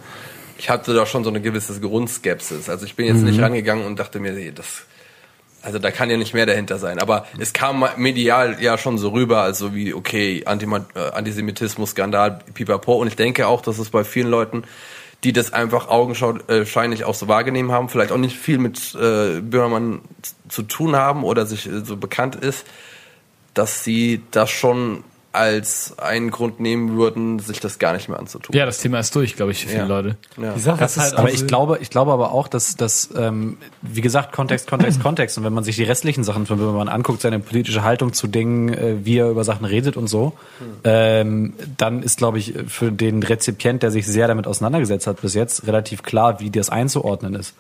Ich hatte da schon so eine gewisse Grundskepsis. Also ich bin jetzt nicht rangegangen und dachte mir, nee, das, also da kann ja nicht mehr dahinter sein. Aber es kam medial ja schon so rüber, also wie, okay, Antima äh, Antisemitismus, Skandal, pipapo. Und ich denke auch, dass es bei vielen Leuten, die das einfach augenscheinlich auch so wahrgenommen haben, vielleicht auch nicht viel mit äh, Böhmermann zu tun haben oder sich äh, so bekannt ist, dass sie das schon als einen Grund nehmen würden, sich das gar nicht mehr anzutun. Ja, das Thema ist durch, glaube ich, für viele Ja. Leute. Ja. Die Sache Das ist halt aber ich glaube, ich glaube aber auch, dass dass ähm, wie gesagt Kontext, Kontext, Kontext und wenn man sich die restlichen Sachen von Böhmermann anguckt, seine politische Haltung zu Dingen, äh, wie er über Sachen redet und so, ähm, dann ist glaube ich für den Rezipient, der sich sehr damit auseinandergesetzt hat bis jetzt, relativ klar, wie das einzuordnen ist.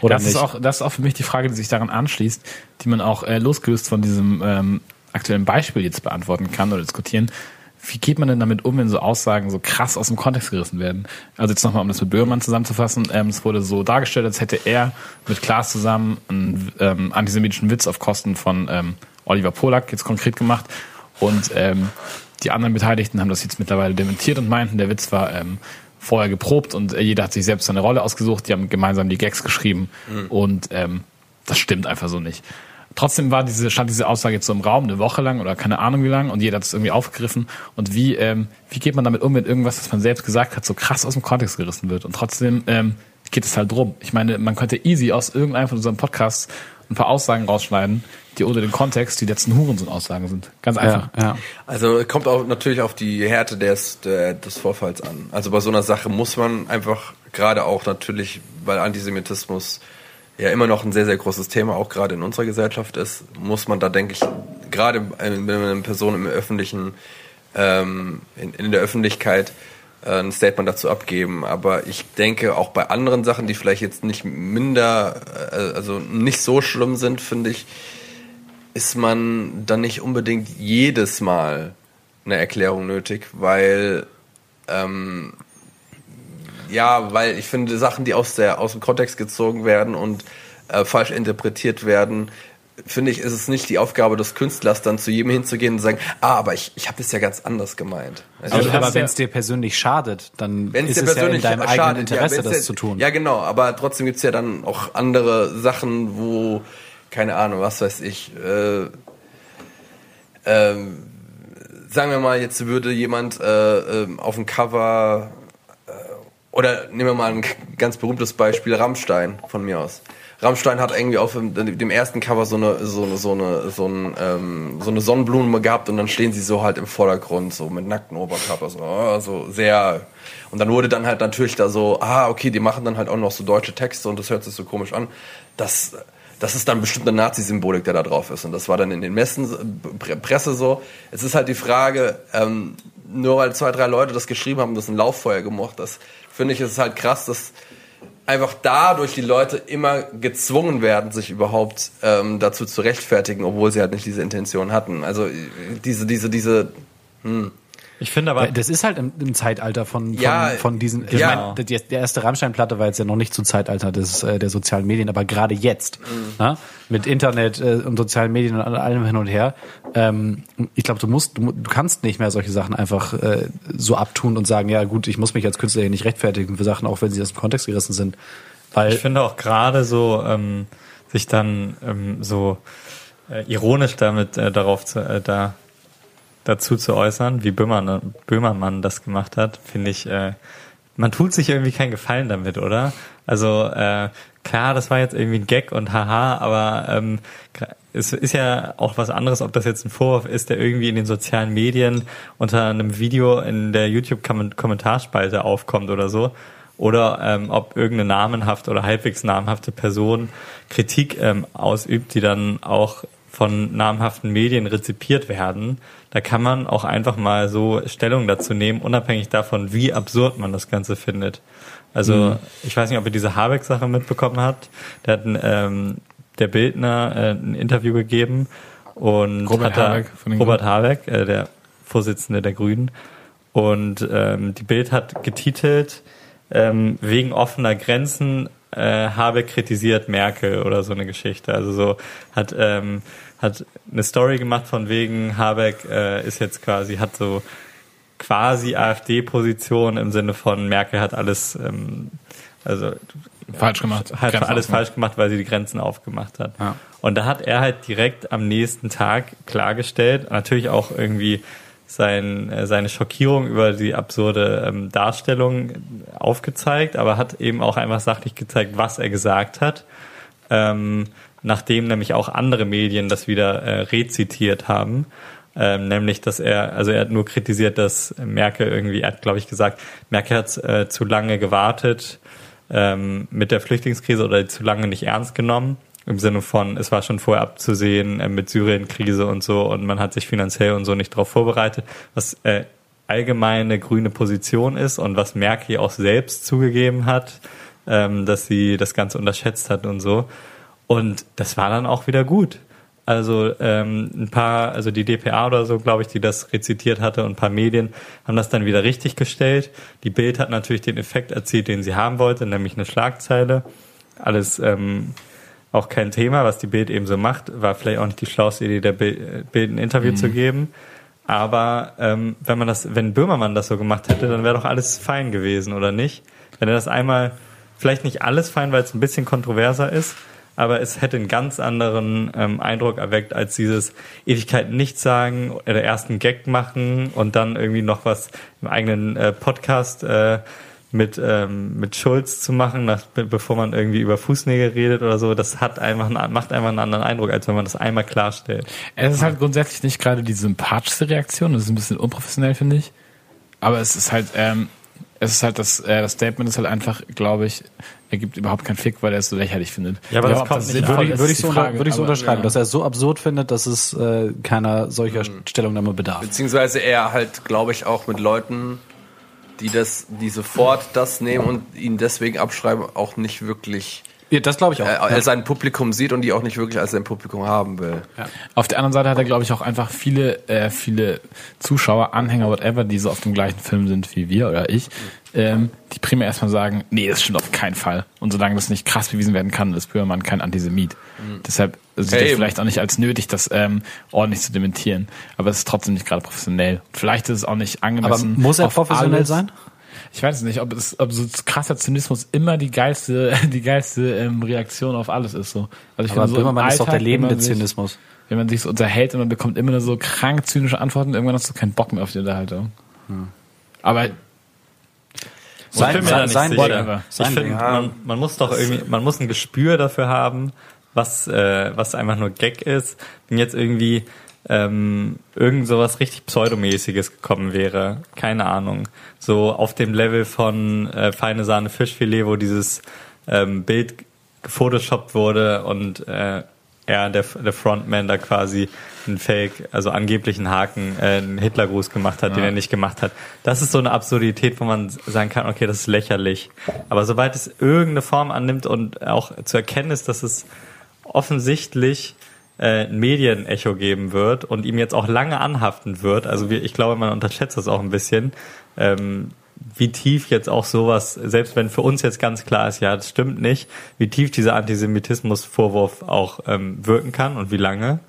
Oder das nicht? ist auch, das ist auch für mich die Frage, die sich daran anschließt, die man auch äh, losgelöst von diesem ähm, aktuellen Beispiel jetzt beantworten kann oder diskutieren. Wie geht man denn damit um, wenn so Aussagen so krass aus dem Kontext gerissen werden? Also jetzt nochmal, um das mit Böhmermann zusammenzufassen, ähm, es wurde so dargestellt, als hätte er mit Klaas zusammen einen ähm, antisemitischen Witz auf Kosten von ähm, Oliver Polak jetzt konkret gemacht und ähm, die anderen Beteiligten haben das jetzt mittlerweile dementiert und meinten, der Witz war ähm, vorher geprobt und äh, jeder hat sich selbst seine Rolle ausgesucht, die haben gemeinsam die Gags geschrieben und ähm, das stimmt einfach so nicht. Trotzdem war diese, stand diese Aussage jetzt so im Raum, eine Woche lang oder keine Ahnung wie lang und jeder hat es irgendwie aufgegriffen. Und wie, ähm, wie geht man damit um, wenn irgendwas, das man selbst gesagt hat, so krass aus dem Kontext gerissen wird? Und trotzdem ähm, geht es halt drum. Ich meine, man könnte easy aus irgendeinem von unseren Podcasts ein paar Aussagen rausschneiden, die ohne den Kontext die letzten Hurensohn-Aussagen sind. Ganz einfach. ja, ja. Also kommt auch natürlich auf die Härte des, des Vorfalls an. Also bei so einer Sache muss man einfach gerade auch natürlich, weil Antisemitismus ja immer noch ein sehr, sehr großes Thema auch gerade in unserer Gesellschaft ist, muss man da, denke ich, gerade wenn man eine Person im öffentlichen, ähm, in, in der Öffentlichkeit äh, ein Statement dazu abgeben. Aber ich denke auch bei anderen Sachen, die vielleicht jetzt nicht minder, äh, also nicht so schlimm sind, finde ich, ist man dann nicht unbedingt jedes Mal eine Erklärung nötig, weil ähm, ja, weil ich finde Sachen, die aus der aus dem Kontext gezogen werden und äh, falsch interpretiert werden, finde ich, ist es nicht die Aufgabe des Künstlers, dann zu jedem hinzugehen und sagen, ah, aber ich, ich habe das ja ganz anders gemeint. Also, Also, aber wenn es dir persönlich schadet, dann Wenn's ist dir es ja in deinem eigenen schadet, Interesse, ja, das dir- zu tun. Ja, genau, aber trotzdem gibt's ja dann auch andere Sachen, wo, keine Ahnung, was weiß ich, äh, ähm, sagen wir mal, jetzt würde jemand äh, ähm, auf dem Cover äh, oder nehmen wir mal ein ganz berühmtes Beispiel, Rammstein von mir aus. Rammstein hat irgendwie auf dem, ersten Cover so eine, so eine, so eine, so, ein, ähm, so eine Sonnenblume gehabt und dann stehen sie so halt im Vordergrund, so mit nackten Oberkörper, so, oh, so sehr. Und dann wurde dann halt natürlich da so, ah, okay, die machen dann halt auch noch so deutsche Texte und das hört sich so komisch an. Das, das ist dann bestimmt eine Nazi-Symbolik, der da drauf ist. Und das war dann in den Messen, Pre- Presse so. Es ist halt die Frage, ähm, nur weil zwei, drei Leute das geschrieben haben, das ein Lauffeuer gemocht, das finde ich, ist es halt krass, dass einfach dadurch die Leute immer gezwungen werden, sich überhaupt ähm, dazu zu rechtfertigen, obwohl sie halt nicht diese Intention hatten. Also äh, diese, diese, diese, Ich finde aber, Das ist halt im, im Zeitalter von, von, Ja, von diesen. Ich ja. meine, die, die erste Rammstein-Platte war jetzt ja noch nicht zum Zeitalter des, äh, der sozialen Medien, aber gerade jetzt, ne, mit Internet äh, und sozialen Medien und allem hin und her, ähm, ich glaube, du musst, du, du kannst nicht mehr solche Sachen einfach äh, so abtun und sagen, ja gut, ich muss mich als Künstler hier nicht rechtfertigen für Sachen, auch wenn sie aus dem Kontext gerissen sind. Weil ich finde auch gerade so, ähm, sich dann ähm, so äh, ironisch damit äh, darauf zu, äh, da dazu zu äußern, wie Böhmermann, Böhmermann das gemacht hat, finde ich, äh, man tut sich irgendwie keinen Gefallen damit, oder? Also äh, klar, das war jetzt irgendwie ein Gag und haha, aber ähm, es ist ja auch was anderes, ob das jetzt ein Vorwurf ist, der irgendwie in den sozialen Medien unter einem Video in der YouTube-Kommentarspalte aufkommt oder so. Oder ähm, ob irgendeine namenhafte oder halbwegs namhafte Person Kritik ähm, ausübt, die dann auch von namhaften Medien rezipiert werden. Da kann man auch einfach mal so Stellung dazu nehmen, unabhängig davon, wie absurd man das Ganze findet. Also ich weiß nicht, ob ihr diese Habeck-Sache mitbekommen habt. Der hat ein, ähm, der Bildner äh, ein Interview gegeben und Robert hat da, Habeck Robert Habeck, äh, der Vorsitzende der Grünen. Und ähm, die Bild hat getitelt, ähm, wegen offener Grenzen äh, Habeck kritisiert Merkel oder so eine Geschichte. Also so hat ähm, hat eine Story gemacht von wegen Habeck äh, ist jetzt quasi hat so quasi AfD-Position im Sinne von Merkel hat alles ähm, also Falsch gemacht. hat Grenzen alles aufgemacht. falsch gemacht, weil sie die Grenzen aufgemacht hat. Ja. Und da hat er halt direkt am nächsten Tag klargestellt, natürlich auch irgendwie sein, äh, seine Schockierung über die absurde ähm, Darstellung aufgezeigt, aber hat eben auch einfach sachlich gezeigt, was er gesagt hat. Ähm, nachdem nämlich auch andere Medien das wieder äh, rezitiert haben. Ähm, nämlich, dass er, also er hat nur kritisiert, dass Merkel irgendwie, er hat, glaube ich, gesagt, Merkel hat äh, zu lange gewartet ähm, mit der Flüchtlingskrise oder zu lange nicht ernst genommen. Im Sinne von, es war schon vorher abzusehen äh, mit Syrien-Krise und so und man hat sich finanziell und so nicht darauf vorbereitet, was äh, allgemeine grüne Position ist und was Merkel auch selbst zugegeben hat, ähm, dass sie das Ganze unterschätzt hat und so. Und das war dann auch wieder gut. Also ähm, ein paar, also die DPA oder so, glaube ich, die das rezitiert hatte und ein paar Medien haben das dann wieder richtig gestellt. Die Bild hat natürlich den Effekt erzielt, den sie haben wollte, nämlich eine Schlagzeile. Alles ähm, auch kein Thema, was die Bild eben so macht. War vielleicht auch nicht die schlauste Idee, der Bild, Bild ein Interview zu geben. Aber ähm, wenn man das, wenn Böhmermann das so gemacht hätte, dann wäre doch alles fein gewesen, oder nicht? Wenn er das einmal, vielleicht nicht alles fein, weil es ein bisschen kontroverser ist, aber es hätte einen ganz anderen ähm, Eindruck erweckt als dieses Ewigkeit nichts sagen oder erst einen Gag machen und dann irgendwie noch was im eigenen äh, Podcast äh, mit ähm, mit Schulz zu machen, nach, be bevor man irgendwie über Fußnägel redet oder so, das hat einfach einen, macht einfach einen anderen Eindruck, als wenn man das einmal klarstellt. Es ist halt grundsätzlich nicht gerade die sympathischste Reaktion. Das ist ein bisschen unprofessionell, finde ich. Aber es ist halt, ähm, es ist halt das, äh, das Statement ist halt einfach, glaube ich, er gibt überhaupt keinen Fick, weil er es so lächerlich findet. Ja, aber das ob kommt nicht sinnvoll Würde, ist, würde ich so, unter, Frage. würde ich so Aber, unterschreiben, ja. dass er es so absurd findet, dass es äh, keiner solcher Stellungnahme bedarf. Beziehungsweise er halt, glaube ich, auch mit Leuten, die das, die sofort das nehmen und ihn deswegen abschreiben, auch nicht wirklich Ja, das glaube ich auch. äh, Ja. er sein Publikum sieht und die auch nicht wirklich als sein Publikum haben will. Auf der anderen Seite hat er, glaube ich, auch einfach viele, äh, viele Zuschauer, Anhänger, whatever, die so auf dem gleichen Film sind wie wir oder ich, ähm, die primär erstmal sagen, nee, das stimmt auf keinen Fall. Und solange das nicht krass bewiesen werden kann, ist Böhmermann kein Antisemit. Deshalb sieht Ja, er vielleicht auch nicht als nötig, das ähm, ordentlich zu dementieren. Aber es ist trotzdem nicht gerade professionell. Vielleicht ist es auch nicht Aber angemessen. muss er professionell alles. sein? Ich weiß es nicht, ob es, ob so krasser Zynismus immer die geilste, die geilste ähm, Reaktion auf alles ist. So. Also ich Aber finde, so im Böhmermann ist doch der Alltag, wenn lebende man sich- Zynismus. wenn man sich so unterhält und man bekommt immer nur so krank zynische Antworten, irgendwann hast du keinen Bock mehr auf die Unterhaltung. Aber Ich da nicht sein. Ich Sein finde, Ding. man, man muss doch irgendwie, man muss ein Gespür dafür haben, was, äh, was einfach nur Gag ist. Wenn jetzt irgendwie ähm, irgend sowas richtig Pseudomäßiges gekommen wäre, keine Ahnung, so auf dem Level von äh, feine Sahne Fischfilet, wo dieses ähm, Bild gefotoshoppt wurde und äh, er, der, der Frontman, da quasi einen Fake, also angeblichen Haken, äh, einen Hitlergruß gemacht hat, den er nicht gemacht hat. Das ist so eine Absurdität, wo man sagen kann, okay, das ist lächerlich. Aber sobald es irgendeine Form annimmt und auch zu erkennen ist, dass es offensichtlich äh, ein Medienecho geben wird und ihm jetzt auch lange anhaften wird, also wir, ich glaube, man unterschätzt das auch ein bisschen, ähm, wie tief jetzt auch sowas, selbst wenn für uns jetzt ganz klar ist, ja, das stimmt nicht, wie tief dieser Antisemitismusvorwurf auch ähm, wirken kann und wie lange.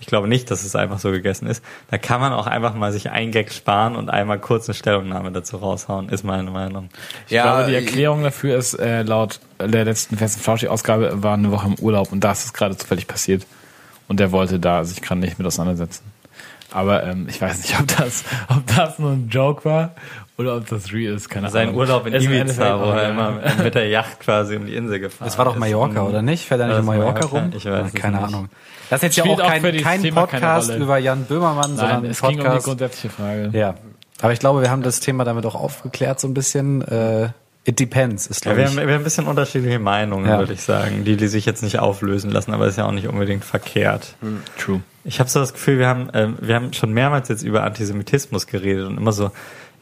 Ich glaube nicht, dass es einfach so gegessen ist. Da kann man auch einfach mal sich ein Gag sparen und einmal kurz eine Stellungnahme dazu raushauen, ist meine Meinung. ich glaube, die Erklärung dafür ist, äh, laut der letzten Fest und Flauschi-Ausgabe war eine Woche im Urlaub und da ist es gerade zufällig passiert. Und der wollte da sich gerade nicht mit auseinandersetzen. Aber ähm, ich weiß nicht, ob das, ob das nur ein Joke war oder ob das real ist. Keine Sein Ahnung. Urlaub in ist Ibiza, wo auch, er ja. immer mit der Yacht quasi um die Insel gefahren Das war doch ist. Mallorca, oder nicht? Fährt er nicht in Mallorca Mallorca? rum? Ich weiß es Keine nicht. Ahnung. Das ist jetzt ja Spielt auch auch kein, dieses kein Thema Podcast über Jan Böhmermann, sondern Nein, ein es ging um die Podcast. grundsätzliche Frage. ja. Aber ich glaube, wir haben das Thema damit auch aufgeklärt so ein bisschen. Äh, it depends ist, Ja, glaube wir, ich. haben, wir haben ein bisschen unterschiedliche Meinungen, Ja. würde ich sagen, die, die sich jetzt nicht auflösen lassen, aber ist ja auch nicht unbedingt verkehrt. True. Ich habe so das Gefühl, wir haben, ähm, wir haben schon mehrmals jetzt über Antisemitismus geredet und immer so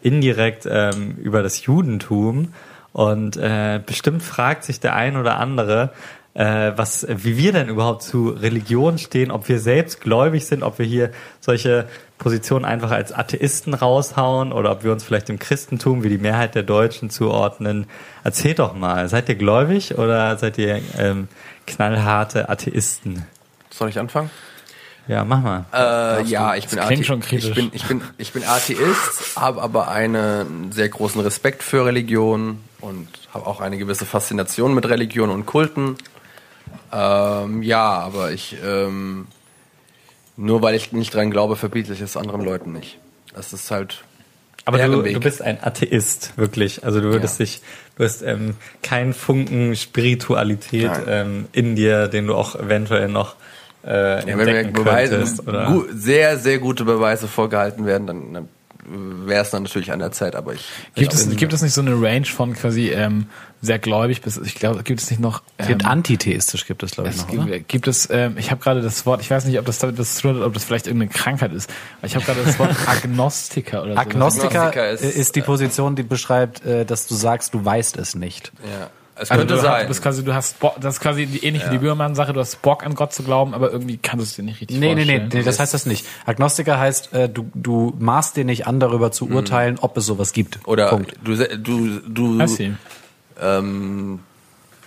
indirekt ähm, über das Judentum. Und äh, bestimmt fragt sich der ein oder andere, äh, was, wie wir denn überhaupt zu Religion stehen, ob wir selbst gläubig sind, ob wir hier solche Positionen einfach als Atheisten raushauen oder ob wir uns vielleicht dem Christentum wie die Mehrheit der Deutschen zuordnen. Erzählt doch mal, seid ihr gläubig oder seid ihr ähm, knallharte Atheisten? Soll ich anfangen? Ja, mach mal. Äh, ja, ich bin, Athe- schon kritisch. ich bin ich bin ich bin Atheist, habe aber einen sehr großen Respekt für Religion und habe auch eine gewisse Faszination mit Religion und Kulten. Ähm, ja, aber ich ähm, nur weil ich nicht dran glaube, verbiete ich es anderen Leuten nicht. Das ist halt Aber du, du bist ein Atheist, wirklich. Also du würdest Ja. dich, du hast ähm, keinen Funken Spiritualität ähm, in dir, den du auch eventuell noch äh, Ja, wenn mir Beweise, sehr, sehr gute Beweise vorgehalten werden, dann, dann wäre es dann natürlich an der Zeit, aber ich. Gibt ich es, gibt es nicht so eine Range von quasi ähm, sehr gläubig bis, ich glaube, gibt es nicht noch... Es gibt ähm, antitheistisch, gibt es, glaube ich, Es noch, oder? gibt, gibt es, ähm, ich habe gerade das Wort, ich weiß nicht, ob das damit was zu tun hat, ob das vielleicht irgendeine Krankheit ist, aber ich habe gerade das Wort Agnostiker oder so. Agnostiker Agnostiker ist, ist, ist die Position, die beschreibt, äh, dass du sagst, du weißt es nicht. Ja. Es Also könnte du, sein. du bist quasi, du hast Bock, das ist quasi ähnlich wie die Böhmermann-Sache, du hast Bock an Gott zu glauben, aber irgendwie kannst du es dir nicht richtig Nee, nee, nee, vorstellen. nee, das heißt das nicht. Agnostiker heißt, äh, du, du maßt dir nicht an, darüber zu urteilen, ob es sowas gibt. Oder Punkt. du, du, du, ähm,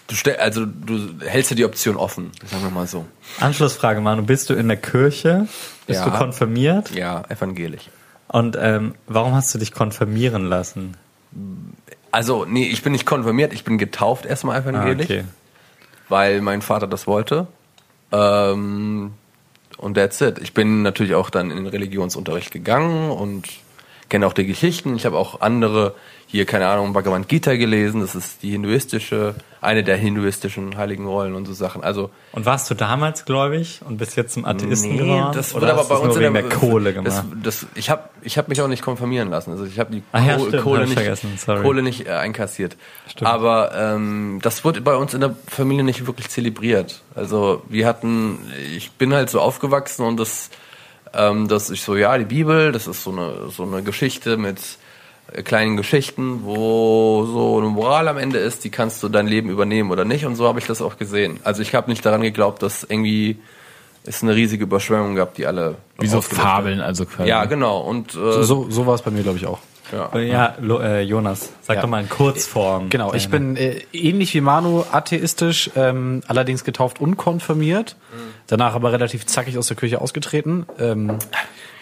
du stell, also du hältst dir die Option offen, sagen wir mal so. Anschlussfrage, Manu, bist du in der Kirche? Bist Ja. du konfirmiert? Ja, evangelisch. Und ähm, warum hast du dich konfirmieren lassen? Also, nee, ich bin nicht konfirmiert, ich bin getauft erstmal evangelisch, Ah, okay. weil mein Vater das wollte. Ähm, und that's it. Ich bin natürlich auch dann in den Religionsunterricht gegangen und kenne auch die Geschichten. Ich habe auch andere, hier, keine Ahnung, Bhagavad Gita gelesen. Das ist die hinduistische, eine der hinduistischen heiligen Rollen und so Sachen. Also, Und warst du damals gläubig und bist jetzt zum Atheisten geworden? das wird aber bei uns in wegen der Kohle gemacht? Das, das, ich habe ich hab mich auch nicht konfirmieren lassen. Also ich habe die Ah ja, Kohle, stimmt, Kohle, hab ich nicht. Kohle nicht äh, einkassiert. Stimmt. Aber ähm, das wurde bei uns in der Familie nicht wirklich zelebriert. Also wir hatten, ich bin halt so aufgewachsen und das, ähm, dass ich so, ja, die Bibel, das ist so eine, so eine Geschichte mit kleinen Geschichten, wo so eine Moral am Ende ist, die kannst du dein Leben übernehmen oder nicht. Und so habe ich das auch gesehen. Also ich habe nicht daran geglaubt, dass irgendwie es eine riesige Überschwemmung gab, die alle Wie so. Fabeln, also quasi. Ja, genau. Und äh, So, so war es bei mir, glaube ich, auch. ja. Ja, Lo, äh, Jonas, sag Ja. doch mal in Kurzform. Genau, ich bin äh, ähnlich wie Manu atheistisch, ähm, allerdings getauft und konfirmiert. Danach aber relativ zackig aus der Kirche ausgetreten. Ähm,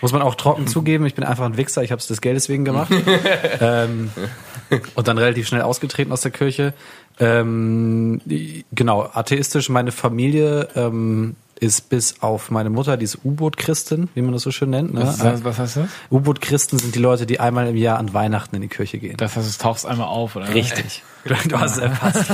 muss man auch trocken zugeben, ich bin einfach ein Wichser, ich habe es des Geldes wegen gemacht. ähm, und dann relativ schnell ausgetreten aus der Kirche. Ähm, genau, atheistisch, meine Familie ähm, ist bis auf meine Mutter, die ist U-Boot-Christin, wie man das so schön nennt. Ne? Was, was, was heißt das? U-Boot-Christen sind die Leute, die einmal im Jahr an Weihnachten in die Kirche gehen. Das heißt, du tauchst einmal auf, oder? Richtig. Du, du hast es erfasst.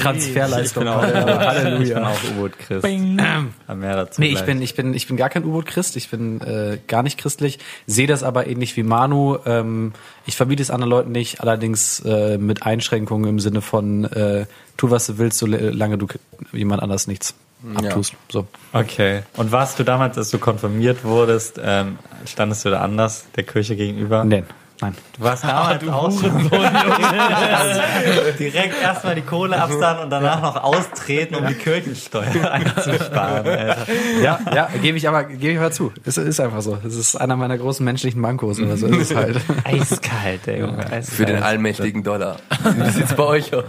Transferleistung. Ich bin auch, ich Halleluja. bin auch U-Boot-Christ. Mehr dazu Nee, ich bin, ich bin, ich bin gar kein U-Boot-Christ. Ich bin äh, gar nicht christlich. Sehe das aber ähnlich wie Manu. Ähm, ich verbiete es anderen Leuten nicht, allerdings äh, mit Einschränkungen im Sinne von äh, tu was du willst, solange du jemand anders nichts abtust. So. Okay. Und warst du damals, als du konfirmiert wurdest, ähm, standest du da anders der Kirche gegenüber? Nein, nein. Du warst damals auch schon direkt erstmal die Kohle absahen und danach noch austreten, um die Kirchensteuer einzusparen. Alter. Ja, ja, gebe ich aber, gebe ich aber zu. Es ist einfach so. Es ist einer meiner großen menschlichen Mankos oder so. ist Es halt. Eiskalt, der Junge. Eiskalt. Für den allmächtigen Dollar. Wie sieht's bei euch aus?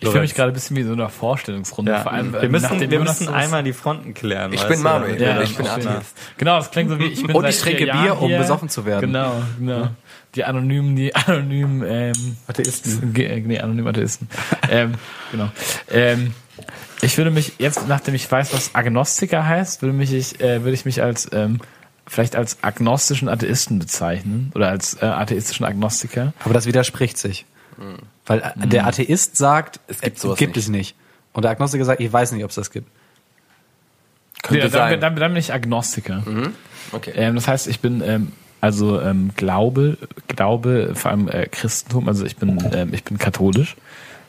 Ich fühle mich gerade ein bisschen wie so eine Vorstellungsrunde. Ja. Vor allem, wir äh, müssen, wir Jonas müssen einmal die Fronten klären. Ich bin wir Ja, ich bin Atheist. Genau, das klingt so wie ich bin Und ich trinke Bier, Jahren um hier. besoffen zu werden. Genau, genau. Die anonymen, die anonymen ähm, Atheisten. Ge- Nee, anonymen Atheisten. ähm, genau. Ähm, ich würde mich jetzt, nachdem ich weiß, was Agnostiker heißt, würde mich ich, äh, würde ich mich als ähm, vielleicht als agnostischen Atheisten bezeichnen oder als äh, atheistischen Agnostiker. Aber das widerspricht sich. Weil äh, der Atheist sagt, Es gibt äh, sowas gibt nicht. es nicht. Und der Agnostiker sagt, ich weiß nicht, ob es das gibt. Könnte Ja, dann, sein. dann, dann bin ich Agnostiker. okay. Ähm, das heißt, ich bin ähm, also ähm, Glaube, Glaube, vor allem äh, Christentum. Also ich bin, ähm, ich bin katholisch.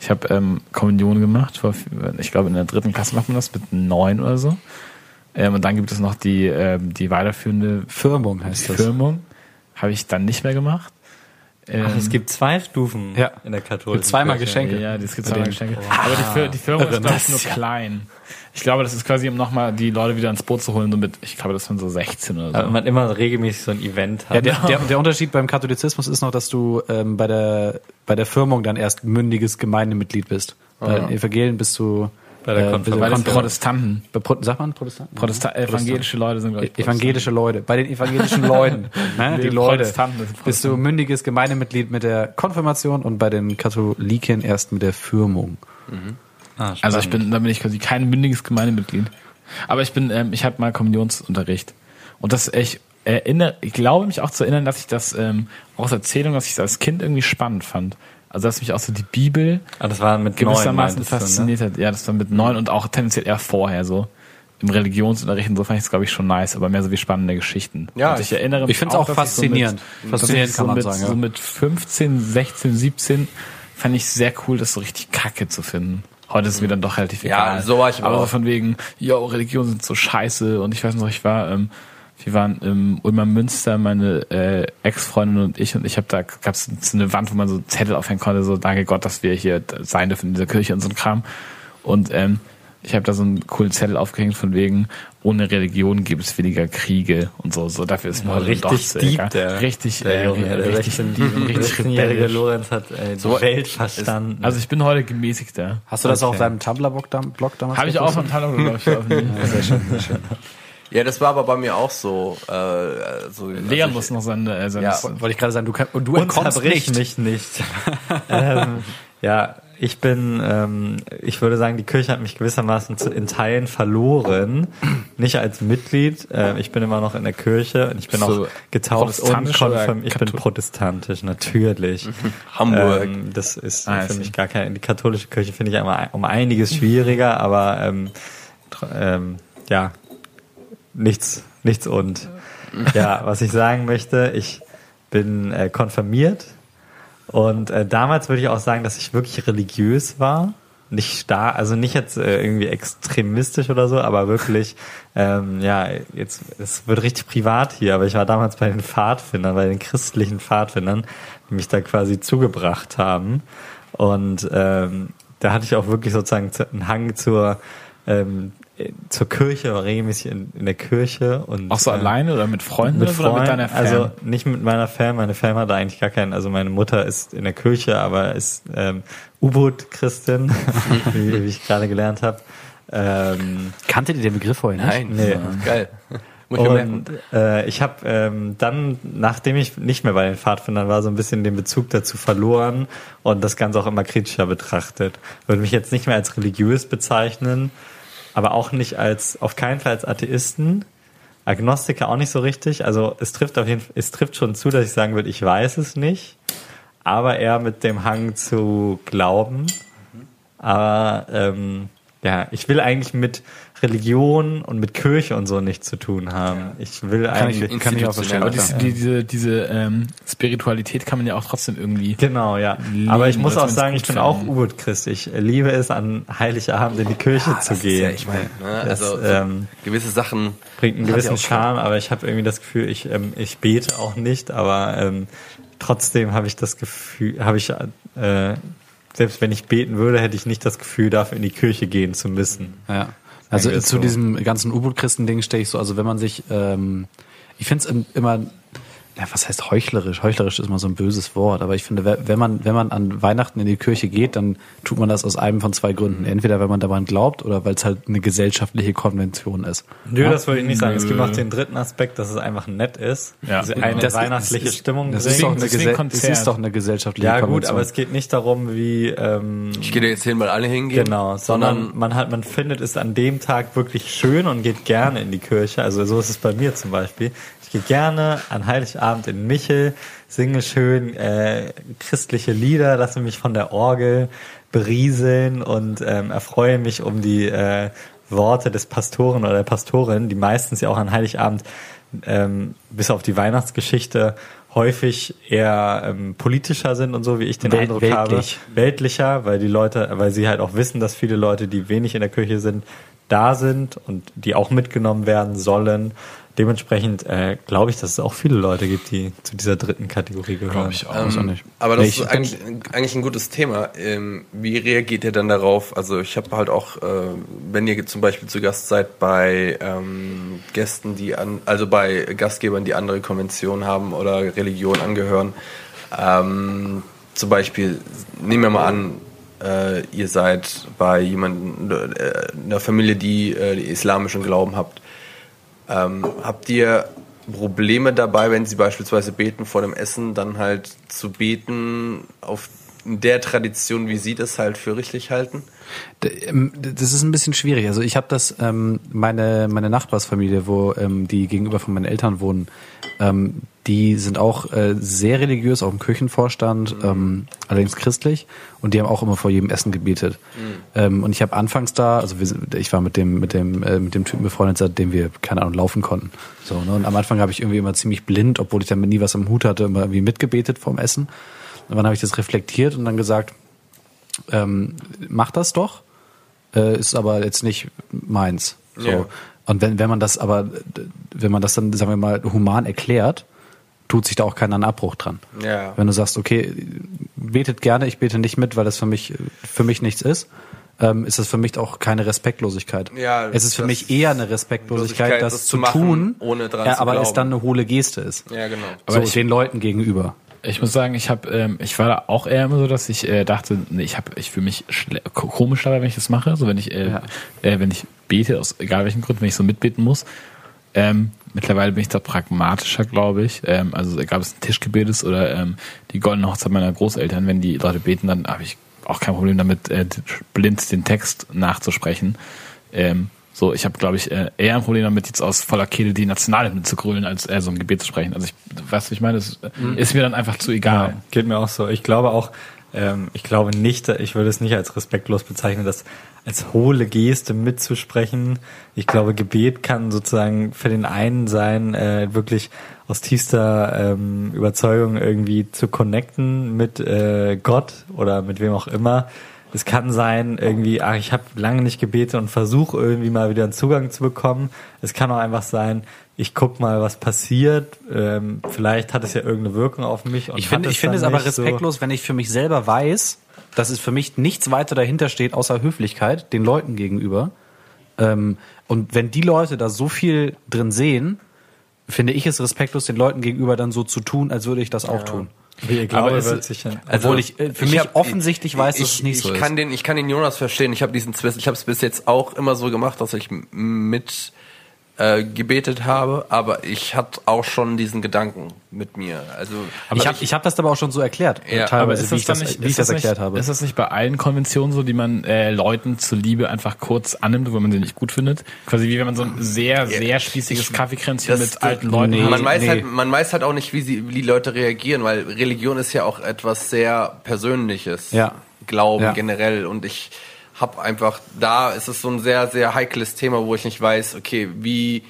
Ich habe ähm, Kommunion gemacht. Vor, ich glaube in der dritten Klasse macht man das mit neun oder so. Ähm, und dann gibt es noch die ähm, die weiterführende Firmung heißt das. Firmung. Habe ich dann nicht mehr gemacht. Ähm, Ach, es gibt zwei Stufen Ja. in der katholischen Mit zweimal Kirche. Geschenke. Ja, das gibt zweimal. Geschenke. Aber die, die Firma ist, glaube ich, nur ja- klein. Ich glaube, das ist quasi, um nochmal die Leute wieder ins Boot zu holen, so mit, ich glaube, das sind so 16 oder so. Aber man immer regelmäßig so ein Event hat. Ja, der, der, der Unterschied beim Katholizismus ist noch, dass du ähm, bei der bei der Firmung dann erst mündiges Gemeindemitglied bist. Bei den Evangelien bist du Bei der äh, Konfirmation. Bei Protestanten. bei Pro sagt man Protestanten? Protesta evangelische Leute sind, glaube ich, Evangelische Leute. Bei den evangelischen Leuten, ne, die Leute, bist du mündiges Gemeindemitglied mit der Konfirmation und bei den Katholiken erst mit der Firmung. Ah, Also ich bin, da bin ich quasi kein mündiges Gemeindemitglied. Aber ich bin, ähm, ich hatte mal Kommunionsunterricht. Und das ich erinnere, ich glaube mich auch zu erinnern, dass ich das ähm, aus Erzählung, dass ich das als Kind irgendwie spannend fand. Also dass mich auch so die Bibel Ah, das war mit neun, gewissermaßen meintest du, ne? fasziniert hat. Ja, das war mit neun und auch tendenziell eher vorher so. Im Religionsunterricht und so fand ich es, glaube ich, schon nice, aber mehr so wie spannende Geschichten. Ja, und ich erinnere mich ich find's auch dass faszinierend. So mit, Faszinierend dass ich kann so man mit, sagen, ja. So mit 15, 16, 17 fand ich sehr cool, das so richtig kacke zu finden. Heute ist es mir dann doch relativ Ja, egal. so war ich aber aber auch. von wegen, yo, Religionen sind so scheiße und ich weiß noch, ich war, ähm, wir waren im Ulmer Münster, meine äh, Ex-Freundin und ich und ich habe da gab's so eine Wand, wo man so Zettel aufhängen konnte, so danke Gott, dass wir hier sein dürfen in dieser Kirche und so ein Kram. Und ähm, ich habe da so einen coolen Zettel aufgehängt von wegen, ohne Religion gibt es weniger Kriege und so. So dafür ist mir heute richtig doch deep, der- richtig, Der äh, Junge, der richtig 16 deep und richtig 16-jährige rebellisch. Lorenz hat äh, die So- Welt verstanden. Also ich bin heute gemäßigter. Hast du das auch auf Okay. deinem Tumblr-Blog dam- Blog damals? Habe ich auch glaube ich, veröffentlicht. Sehr schön, sehr schön. Ja, das war aber bei mir auch so. Äh, so Leon also muss noch seine, äh, seine Ja. Wollte ich gerade sagen, du, kann, und du entkommst nicht. mich nicht. ähm, ja, ich bin, ähm, ich würde sagen, die Kirche hat mich gewissermaßen zu, in Teilen verloren. Nicht als Mitglied. Äh, ich bin immer noch in der Kirche. Ich bin So auch getauft und protestantisch oder konfirm Ich bin protestantisch, natürlich. Hamburg. Ähm, das ist Ah, I für mich gar keine. Die katholische Kirche finde ich einmal um einiges schwieriger, aber ähm, ähm, ja, nichts, nichts und. Ja, was ich sagen möchte, ich bin äh, konfirmiert und äh, damals würde ich auch sagen, dass ich wirklich religiös war. Nicht starr, also nicht jetzt äh, irgendwie extremistisch oder so, aber wirklich, ähm, ja, jetzt, es wird richtig privat hier, aber ich war damals bei den Pfadfindern, bei den christlichen Pfadfindern, die mich da quasi zugebracht haben. Und ähm, da hatte ich auch wirklich sozusagen zu- einen Hang zur, ähm, äh, zur Kirche, war regelmäßig in, in der Kirche und Auch so äh, alleine oder mit Freunden mit oder mit Freunden, deiner Fam? also nicht mit meiner Fam, meine Fam hat da eigentlich gar keinen, also meine Mutter ist in der Kirche, aber ist ähm, U-Boot-Christin, wie, wie ich gerade gelernt habe. Ähm, Kannte ihr den Begriff nicht? Nein. Nee. Geil. Und äh, ich habe ähm, dann, nachdem ich nicht mehr bei den Pfadfindern war, so ein bisschen den Bezug dazu verloren und das Ganze auch immer kritischer betrachtet. Würde mich jetzt nicht mehr als religiös bezeichnen, aber auch nicht als, auf keinen Fall als Atheisten. Agnostiker auch nicht so richtig. Also es trifft auf jeden Fall, es trifft schon zu, dass ich sagen würde, ich weiß es nicht, aber eher mit dem Hang zu glauben. Aber ähm, ja, ich will eigentlich mit Religion und mit Kirche und so nichts zu tun haben. Ich will Kann ich, eigentlich kann ich auch verstehen. aber diese, die, diese, diese ähm, Spiritualität kann man ja auch trotzdem irgendwie. Genau, ja. Lieben Aber ich muss auch sagen, ich bin finden. auch U-Boot-Christ. Ich liebe es, an Heiligabend in die Kirche zu gehen. ich meine, ne, Das, also so ähm, gewisse Sachen bringt einen gewissen ja Charme, aber ich habe irgendwie das Gefühl, ich, ähm, ich bete auch nicht, aber ähm, trotzdem habe ich das Gefühl, habe ich, äh, selbst wenn ich beten würde, hätte ich nicht das Gefühl, dafür in die Kirche gehen zu müssen. Ja. Also zu so. diesem ganzen U-Boot-Christen-Ding stehe ich so, also wenn man sich, ähm, ich finde es immer, ja, was heißt heuchlerisch? Heuchlerisch ist immer so ein böses Wort, aber ich finde, we- wenn man, wenn man an Weihnachten in die Kirche geht, dann tut man das aus einem von zwei Gründen. Entweder weil man daran glaubt oder weil es halt eine gesellschaftliche Konvention ist. Nö, das würde ich nicht sagen. Es gibt noch den dritten Aspekt, dass es einfach nett ist. Ja. Diese eine Das- weihnachtliche das ist- Stimmung Das ist, doch eine Konzert. ist doch eine gesellschaftliche ja gut, Konvention. aber es geht nicht darum, wie ähm, Ich gehe da jetzt hin, weil alle hingehen. Genau, sondern man hat, man findet es an dem Tag wirklich schön und geht gerne in die Kirche. Also so ist es bei mir zum Beispiel. Ich gehe gerne an Heiligabend in Michel, singe schön äh, christliche Lieder, lasse mich von der Orgel berieseln und ähm, erfreue mich um die äh, Worte des Pastoren oder der Pastorin, die meistens ja auch an Heiligabend ähm, bis auf die Weihnachtsgeschichte häufig eher ähm, politischer sind und so, wie ich den Welt- Eindruck weltlich. habe weltlicher, weil die Leute, weil sie halt auch wissen, dass viele Leute, die wenig in der Kirche sind, da sind und die auch mitgenommen werden sollen. Dementsprechend äh, glaube ich, dass es auch viele Leute gibt, die zu dieser dritten Kategorie gehören. ich auch. Ähm, nicht. aber das Nee, ist eigentlich, eigentlich ein gutes Thema. Ähm, wie reagiert ihr dann darauf? Also ich habe halt auch, äh, wenn ihr zum Beispiel zu Gast seid bei ähm, Gästen, die an, also bei Gastgebern, die andere Konventionen haben oder Religion angehören, ähm, zum Beispiel, nehmen wir mal an, äh, ihr seid bei jemandem, äh, einer Familie, die, äh, die islamischen Glauben habt. Ähm, habt ihr Probleme dabei, wenn sie beispielsweise beten vor dem Essen, dann halt zu beten auf der Tradition, wie sie das halt für richtig halten? Ähm, Das ist ein bisschen schwierig. Also ich habe das, ähm, meine, meine Nachbarsfamilie, wo ähm, die gegenüber von meinen Eltern wohnen, ähm, die sind auch äh, sehr religiös, auch im Kirchenvorstand, ähm, allerdings christlich. Und die haben auch immer vor jedem Essen gebetet. Ähm, und ich habe anfangs da, also wir sind, ich war mit dem, mit dem, äh, mit dem Typen befreundet, seitdem wir, keine Ahnung, laufen konnten. So, ne? Und am Anfang habe ich irgendwie immer ziemlich blind, obwohl ich damit nie was am Hut hatte, immer irgendwie mitgebetet vorm Essen. Und dann habe ich das reflektiert und dann gesagt, ähm, mach das doch, äh, ist aber jetzt nicht meins. So. Ja. Und wenn, wenn man das aber, wenn man das dann, sagen wir mal, human erklärt, tut sich da auch keiner einen Abbruch dran. Ja. Wenn du sagst, okay, betet gerne, ich bete nicht mit, weil das für mich, für mich nichts ist, ähm, ist das für mich auch keine Respektlosigkeit. Ja, es ist für mich eher eine Respektlosigkeit, Losigkeit, das, das zu machen, tun, ohne dran ja, zu aber es dann eine hohle Geste ist. Ja, genau. Aber so ich- den Leuten gegenüber. Ich muss sagen, ich habe, ähm, ich war da auch eher immer so, dass ich äh, dachte, nee, ich habe, ich fühle mich komisch dabei, wenn ich das mache. So wenn ich, äh, Ja. äh, wenn ich bete, aus egal welchen Grund, wenn ich so mitbeten muss. Ähm, mittlerweile bin ich da pragmatischer, glaube ich. Ähm, also egal ob es ein Tischgebet ist oder ähm, die goldene Hochzeit meiner Großeltern, wenn die Leute beten, dann habe ich auch kein Problem damit, äh, blind den Text nachzusprechen. Ähm, so, ich habe, glaube ich, äh, eher ein Problem damit, jetzt aus voller Kehle die Nationalhymne zu grölen, als äh, so ein Gebet zu sprechen. Also ich, weißt du, ich meine, das ist mir dann einfach zu egal. Ja, geht mir auch so. Ich glaube auch, ähm, ich glaube nicht, ich würde es nicht als respektlos bezeichnen, das als hohle Geste mitzusprechen. Ich glaube, Gebet kann sozusagen für den einen sein, äh, wirklich aus tiefster ähm, Überzeugung irgendwie zu connecten mit äh, Gott oder mit wem auch immer. Es kann sein, irgendwie, ach, ich habe lange nicht gebetet und versuche irgendwie mal wieder einen Zugang zu bekommen. Es kann auch einfach sein, ich guck mal, was passiert. Ähm, vielleicht hat es ja irgendeine Wirkung auf mich. Und Ich finde, ich finde es aber nicht so. respektlos, wenn ich für mich selber weiß, dass es für mich nichts weiter dahinter steht, außer Höflichkeit den Leuten gegenüber. Ähm, und wenn die Leute da so viel drin sehen, finde ich es respektlos, den Leuten gegenüber dann so zu tun, als würde ich das auch tun. Wie ihr Glaube es- wird sich dann, Obwohl ich äh, für mich hab- offensichtlich weiß, dass ich, es nicht ich so ist. kann Den, ich kann den Jonas verstehen. Ich habe diesen Zwist, ich habe es bis jetzt auch immer so gemacht, dass ich mit äh, gebetet habe, aber ich hatte auch schon diesen Gedanken mit mir. Also ich habe ich hab das aber auch schon so erklärt, äh, Ja, teilweise, wie ist ich das, dann wie ich ist das nicht, erklärt habe. Ist das nicht bei allen Konventionen so, die man äh, Leuten zuliebe einfach kurz annimmt, wenn man sie nicht gut findet? Quasi wie wenn man so ein sehr, sehr spießiges Kaffeekränzchen mit alten Leuten nee. hat. man weiß nee. halt, man weiß halt auch nicht, wie sie, wie die Leute reagieren, weil Religion ist ja auch etwas sehr Persönliches. Ja. Glauben Ja. generell und ich habe einfach, da ist es so ein sehr, sehr heikles Thema, wo ich nicht weiß, okay, wie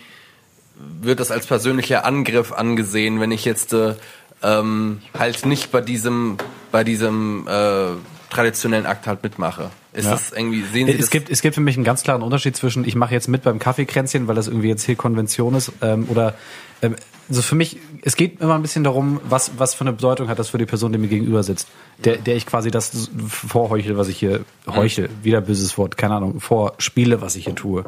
wird das als persönlicher Angriff angesehen, wenn ich jetzt äh, ähm, halt nicht bei diesem, bei diesem äh, traditionellen Akt halt mitmache. Ist Ja. das irgendwie, sehen Sie Es das? gibt, es gibt für mich einen ganz klaren Unterschied zwischen, ich mache jetzt mit beim Kaffeekränzchen, weil das irgendwie jetzt hier Konvention ist, ähm, oder ähm, also für mich, es geht immer ein bisschen darum, was, was für eine Bedeutung hat das für die Person, die mir gegenüber sitzt, der, der ich quasi das vorheuchel, was ich hier heuchel, wieder böses Wort, keine Ahnung, vorspiele, was ich hier tue.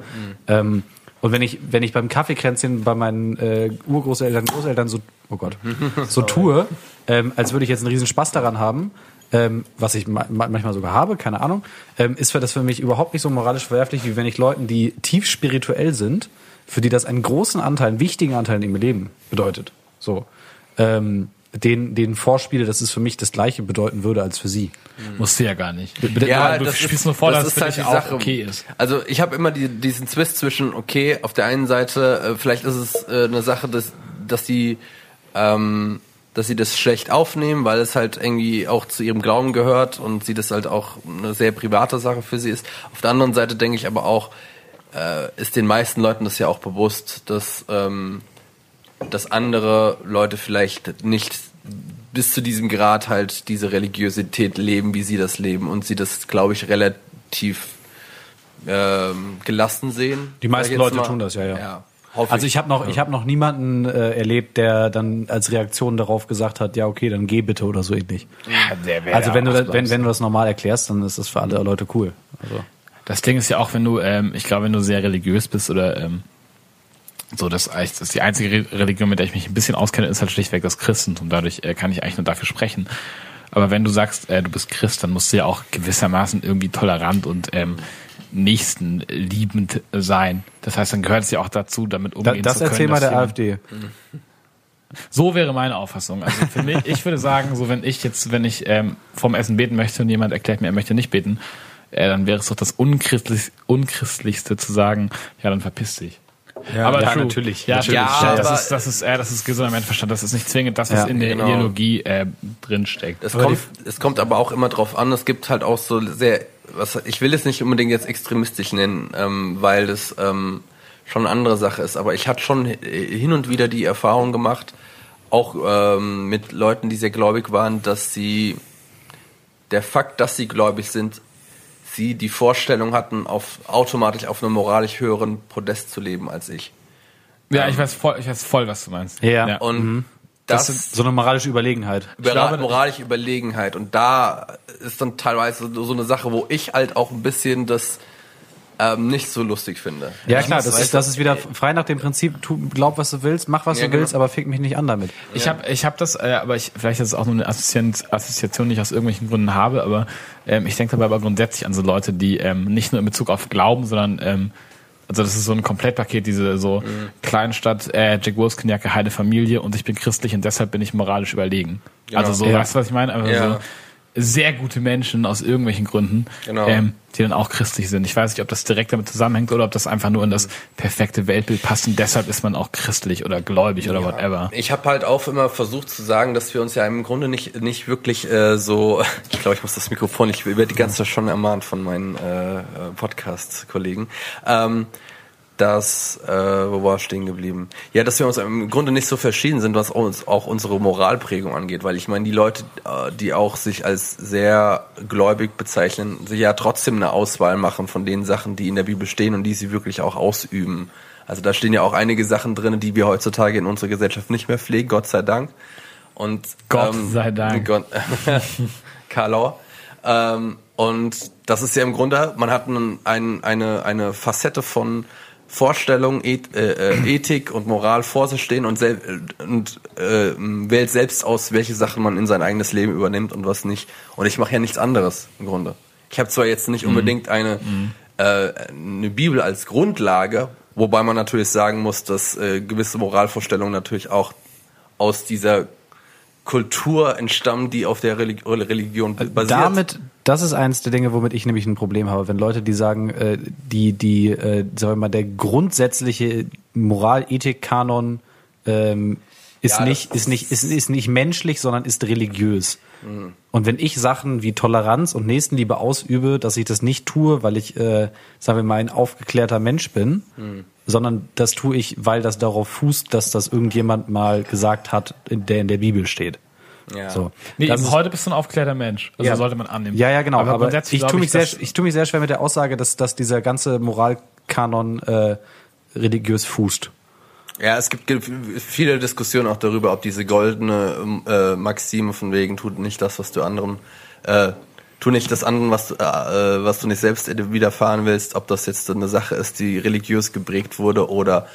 Ähm, und wenn ich, wenn ich beim Kaffeekränzchen bei meinen äh, Urgroßeltern, Großeltern so, oh Gott, so tue, ähm, als würde ich jetzt einen riesen Spaß daran haben, ähm, was ich ma- manchmal sogar habe, keine Ahnung, ähm, ist für das für mich überhaupt nicht so moralisch verwerflich, wie wenn ich Leuten, die tief spirituell sind, für die das einen großen Anteil, einen wichtigen Anteil in ihrem Leben bedeutet, so, ähm, den, den vorspiele, dass es für mich das Gleiche bedeuten würde als für sie. Musst du ja gar nicht. Ja, du das spielst ist, nur vor, das dass ist es halt die Sache. okay ist. Also ich habe immer die, diesen Zwist zwischen, okay, auf der einen Seite, äh, vielleicht ist es äh, eine Sache, dass, dass die ähm, dass sie das schlecht aufnehmen, weil es halt irgendwie auch zu ihrem Glauben gehört und sie das halt auch eine sehr private Sache für sie ist. Auf der anderen Seite denke ich aber auch, äh, ist den meisten Leuten das ja auch bewusst, dass, ähm, dass andere Leute vielleicht nicht bis zu diesem Grad halt diese Religiosität leben, wie sie das leben und sie das, glaube ich, relativ ähm, gelassen sehen. Die meisten Leute mal. tun das, ja, ja. ja Also ich habe noch, ich habe noch niemanden äh, erlebt, der dann als Reaktion darauf gesagt hat, ja okay, dann geh bitte oder so ähnlich. Ja, Also wenn du, das, wenn, wenn du das normal erklärst, dann ist das für alle Leute cool. Also Das Ding ist ja auch, wenn du, ähm, ich glaube, wenn du sehr religiös bist oder ähm, so, das, das ist die einzige Re- Religion, mit der ich mich ein bisschen auskenne, ist halt schlichtweg das Christentum. Dadurch äh, kann ich eigentlich nur dafür sprechen. Aber wenn du sagst, äh, du bist Christ, dann musst du ja auch gewissermaßen irgendwie tolerant und ähm, nächstenliebend sein. Das heißt, dann gehört es ja auch dazu, damit da, umgehen das zu können. erzähl mal der AfD. So wäre meine Auffassung. Also für mich, ich würde sagen, so wenn ich jetzt, wenn ich ähm, vom Essen beten möchte und jemand erklärt mir, er möchte nicht beten, äh, dann wäre es doch das Unchristlich, Unchristlichste zu sagen, ja, dann verpiss dich. aber ja, true. natürlich. Ja, Natürlich. Ja, das, aber- ist, das ist, äh, das ist gesunder Menschenverstand. Das ist nicht zwingend das, was Ja, in der genau. Ideologie äh, drinsteckt. Es kommt, es kommt aber auch immer drauf an, es gibt halt auch so sehr, was, ich will es nicht unbedingt jetzt extremistisch nennen, ähm, weil das ähm, schon eine andere Sache ist, aber ich hatte schon hin und wieder die Erfahrung gemacht, auch ähm, mit Leuten, die sehr gläubig waren, dass sie, der Fakt, dass sie gläubig sind, sie die Vorstellung hatten, auf automatisch auf einem moralisch höheren Podest zu leben als ich. Ja, ich weiß voll, ich weiß voll, was du meinst. Ja. Und Das, das, ist so eine moralische Überlegenheit. Über glaube, moralische Überlegenheit. Und da ist dann teilweise so eine Sache, wo ich halt auch ein bisschen das ähm, nicht so lustig finde. Ja Ich klar, muss- das ist, das ist wieder frei nach dem Prinzip, tu, glaub was du willst, mach was Ja, du genau. willst, aber fick mich nicht an damit. Ich habe ich hab das, äh, aber ich, vielleicht ist es auch nur eine Assoziation, Assoziation, die ich aus irgendwelchen Gründen habe, aber ähm, ich denke dabei aber grundsätzlich an so Leute, die ähm, nicht nur in Bezug auf Glauben, sondern ähm, also das ist so ein Komplettpaket, diese so Kleinstadt, äh, Jack Wolfskin-Jacke, heile Familie und ich bin christlich und deshalb bin ich moralisch überlegen. Also so, Ja. weißt du, was ich meine? Also Ja. so sehr gute Menschen aus irgendwelchen Gründen, Genau. ähm, die dann auch christlich sind. Ich weiß nicht, ob das direkt damit zusammenhängt oder ob das einfach nur in das perfekte Weltbild passt und deshalb ist man auch christlich oder gläubig oder whatever. Ich habe halt auch immer versucht zu sagen, dass wir uns ja im Grunde nicht nicht wirklich äh, so. Ich glaube, ich muss das Mikrofon. Ich werde die ganze Zeit schon ermahnt von meinen äh, äh, Podcast-Kollegen. Ähm, dass, äh, wo war ich stehen geblieben? Ja, dass wir uns im Grunde nicht so verschieden sind, was uns auch unsere Moralprägung angeht, weil ich meine, die Leute, äh, die auch sich als sehr gläubig bezeichnen, sich ja trotzdem eine Auswahl machen von den Sachen, die in der Bibel stehen und die sie wirklich auch ausüben. Also da stehen ja auch einige Sachen drin, die wir heutzutage in unserer Gesellschaft nicht mehr pflegen, Gott sei Dank. Und Gott sei Dank. Gott, Karlau. Ähm, und das ist ja im Grunde, man hat einen, ein, eine, eine Facette von Vorstellung, Eth, äh, äh, Ethik und Moral vor sich stehen und, sel und äh, wählt selbst aus, welche Sachen man in sein eigenes Leben übernimmt und was nicht. Und ich mache ja nichts anderes im Grunde. Ich habe zwar jetzt nicht unbedingt eine, äh, eine Bibel als Grundlage, wobei man natürlich sagen muss, dass äh, gewisse Moralvorstellungen natürlich auch aus dieser Kultur entstammen, die auf der Religi Religion basiert. Damit, das ist eins der Dinge, womit ich nämlich ein Problem habe, wenn Leute, die sagen, äh, die, die, äh, sagen wir mal, der grundsätzliche Moral-Ethik-Kanon ähm, ist Ja, nicht, ist nicht, ist, ist nicht menschlich, sondern ist religiös. Mhm. Und wenn ich Sachen wie Toleranz und Nächstenliebe ausübe, dass ich das nicht tue, weil ich, äh, sagen wir mal, ein aufgeklärter Mensch bin, Mhm. sondern das tue ich, weil das darauf fußt, dass das irgendjemand mal gesagt hat, in der in der Bibel steht. Ja. So. Nee, Das ist- heute bist du ein aufgeklärter Mensch. Also Ja. sollte man annehmen. ja, ja, genau. Aber, grundsätzlich ich tue mich sehr, ich tue mich sehr schwer mit der Aussage, dass, dass dieser ganze Moralkanon äh, religiös fußt. Ja, es gibt viele Diskussionen auch darüber, ob diese goldene ähm, äh, Maxime von wegen tut nicht das, was du anderen, äh, tu nicht das anderen, was du, äh, was du nicht selbst widerfahren willst, ob das jetzt eine Sache ist, die religiös geprägt wurde oder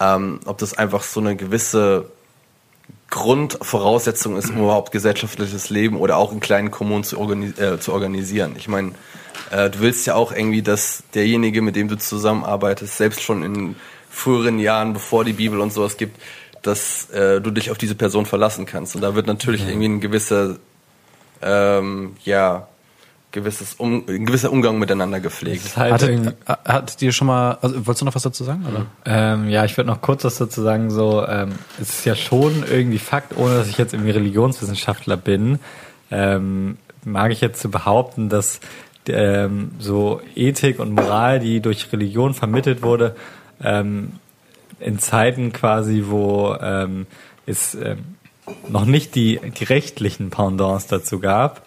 ähm, ob das einfach so eine gewisse Grundvoraussetzung ist, um überhaupt gesellschaftliches Leben oder auch in kleinen Kommunen zu, organi äh, zu organisieren. Ich meine, äh, du willst ja auch irgendwie, dass derjenige, mit dem du zusammenarbeitest, selbst schon in früheren Jahren, bevor die Bibel und sowas gibt, dass äh, du dich auf diese Person verlassen kannst. Und da wird natürlich irgendwie ein gewisser, ähm, ja, gewisses um, ein gewisser Umgang miteinander gepflegt. halt äh, hat dir schon mal, also, wolltest du noch was dazu sagen? Oder? Ähm, ja, ich würde noch kurz was dazu sagen. So, ähm, es ist ja schon irgendwie Fakt, ohne dass ich jetzt irgendwie Religionswissenschaftler bin, ähm, mag ich jetzt zu behaupten, dass ähm, so Ethik und Moral, die durch Religion vermittelt wurde, ähm, in Zeiten quasi, wo ähm, es ähm, noch nicht die, die rechtlichen Pendants dazu gab,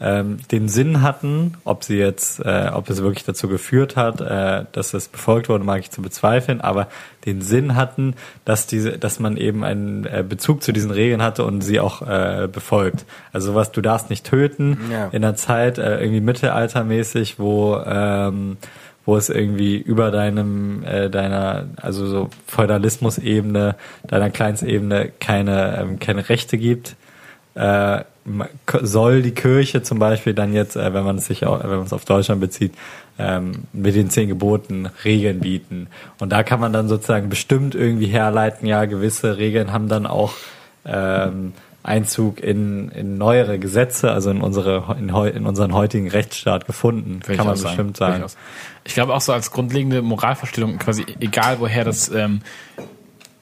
ähm, den Sinn hatten, ob sie jetzt, äh, ob es wirklich dazu geführt hat, äh, dass es befolgt wurde, mag ich zu bezweifeln, aber den Sinn hatten, dass diese, dass man eben einen äh, Bezug zu diesen Regeln hatte und sie auch äh, befolgt. Also sowas, du darfst nicht töten Ja. in einer Zeit äh, irgendwie mittelaltermäßig, wo ähm, wo es irgendwie über deinem äh, deiner also so Feudalismus-Ebene, deiner Kleinstebene keine ähm, keine Rechte gibt äh, soll die Kirche zum Beispiel dann jetzt, äh, wenn man es sich auch, wenn man es auf Deutschland bezieht, ähm, mit den zehn Geboten Regeln bieten. Und da kann man dann sozusagen bestimmt irgendwie herleiten, ja, gewisse Regeln haben dann auch ähm, Einzug in, in neuere Gesetze, also in unsere in, heu- in unseren heutigen Rechtsstaat gefunden, ich kann man sagen. bestimmt sagen. Ich glaube auch so als grundlegende Moralvorstellung, quasi egal woher das, ähm,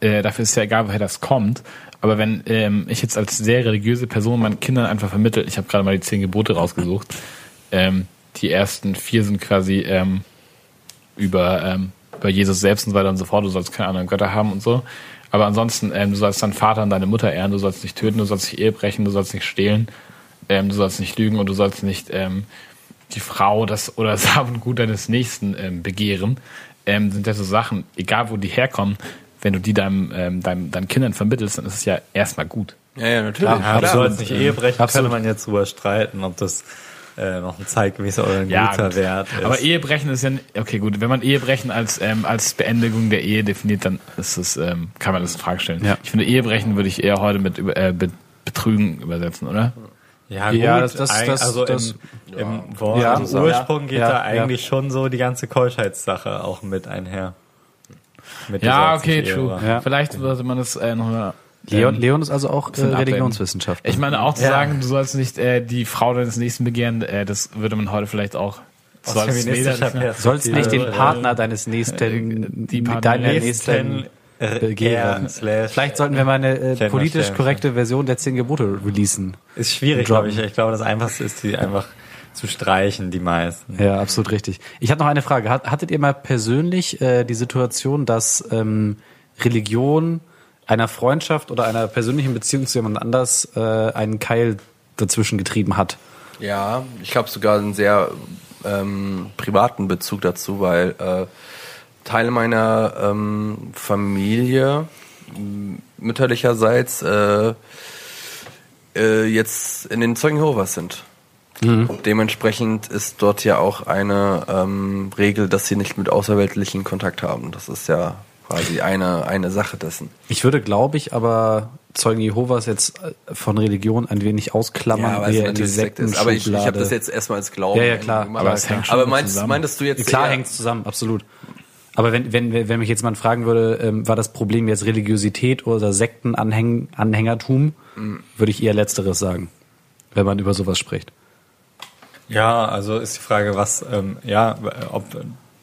äh, dafür ist ja egal woher das kommt, aber wenn ähm, ich jetzt als sehr religiöse Person meinen Kindern einfach vermittelt, ich habe gerade mal die zehn Gebote rausgesucht, ähm, die ersten vier sind quasi ähm, über, ähm, über Jesus selbst und so weiter und so fort, du sollst keine anderen Götter haben und so. Aber ansonsten, ähm, du sollst deinen Vater und deine Mutter ehren, du sollst nicht töten, du sollst nicht Ehe brechen, du sollst nicht stehlen, ähm, du sollst nicht lügen und du sollst nicht ähm, die Frau das oder das Hab und Gut deines Nächsten ähm, begehren, ähm, sind ja so Sachen, egal wo die herkommen, wenn du die deinem, ähm, deinem, deinen Kindern vermittelst, dann ist es ja erstmal gut. Ja, ja, natürlich. Klar, Aber du Klar. sollst nicht Ehe brechen, Absolut. könnte man jetzt drüber streiten, ob das äh, noch ein zeitgemäßer oder ein guter gut. Wert ist. Aber Ehebrechen ist ja, okay, gut, wenn man Ehebrechen als, ähm, als Beendigung der Ehe definiert, dann ist es, ähm, kann man das in Frage stellen. Ja. Ich finde, Ehebrechen würde ich eher heute mit äh, Be Betrügen übersetzen, oder? Ja, Ja, gut, das- das- das- also das- im, im Wort, Ja, im so, Ursprung ja. geht Ja, da ja. eigentlich schon so die ganze Keuschheitssache auch mit einher. Mit Ja, okay, true. Ja. Vielleicht sollte man das äh, noch mal, Leon, ähm, Leon ist also auch äh. Religionswissenschaftler. Ich meine auch zu Ja. sagen, du sollst nicht äh, die Frau deines Nächsten begehren, äh, das würde man heute vielleicht auch Aus so als feministischer Mädel- Perspektive. sollst nicht den Also, Partner deines nächsten, die Partner deiner Nächsten nächsten äh, begehren. Vielleicht sollten wir mal eine äh, politisch korrekte Version der zehn Gebote releasen. Ist schwierig, glaube ich. Ich glaube, das Einfachste ist, die einfach zu streichen, die meisten. Ja, absolut richtig. Ich habe noch eine Frage. Hat, hattet ihr mal persönlich äh, die Situation, dass ähm, Religion einer Freundschaft oder einer persönlichen Beziehung zu jemand anders äh, einen Keil dazwischen getrieben hat? Ja, ich habe sogar einen sehr ähm, privaten Bezug dazu, weil äh, Teile meiner ähm, Familie mütterlicherseits äh, äh, jetzt in den Zeugen Jehovas sind. Dementsprechend ist dort ja auch eine ähm, Regel, dass sie nicht mit Außerweltlichen Kontakt haben. Das ist ja quasi eine, eine Sache dessen. Ich würde, glaube ich, aber Zeugen Jehovas jetzt äh, von Religion ein wenig ausklammern, weil es die natürlich Sekt ist. Aber ich, ich habe das jetzt erstmal als Glauben Ja, ja, klar. gemacht. Aber es hängt schon aber meinst, zusammen. meintest du jetzt Klar hängt es zusammen, absolut. Aber wenn, wenn, wenn mich jetzt jemand fragen würde, ähm, war das Problem jetzt Religiosität oder Sektenanhängertum, würde ich eher Letzteres sagen, wenn man über sowas spricht. Ja, also ist die Frage, was, ähm, ja, ob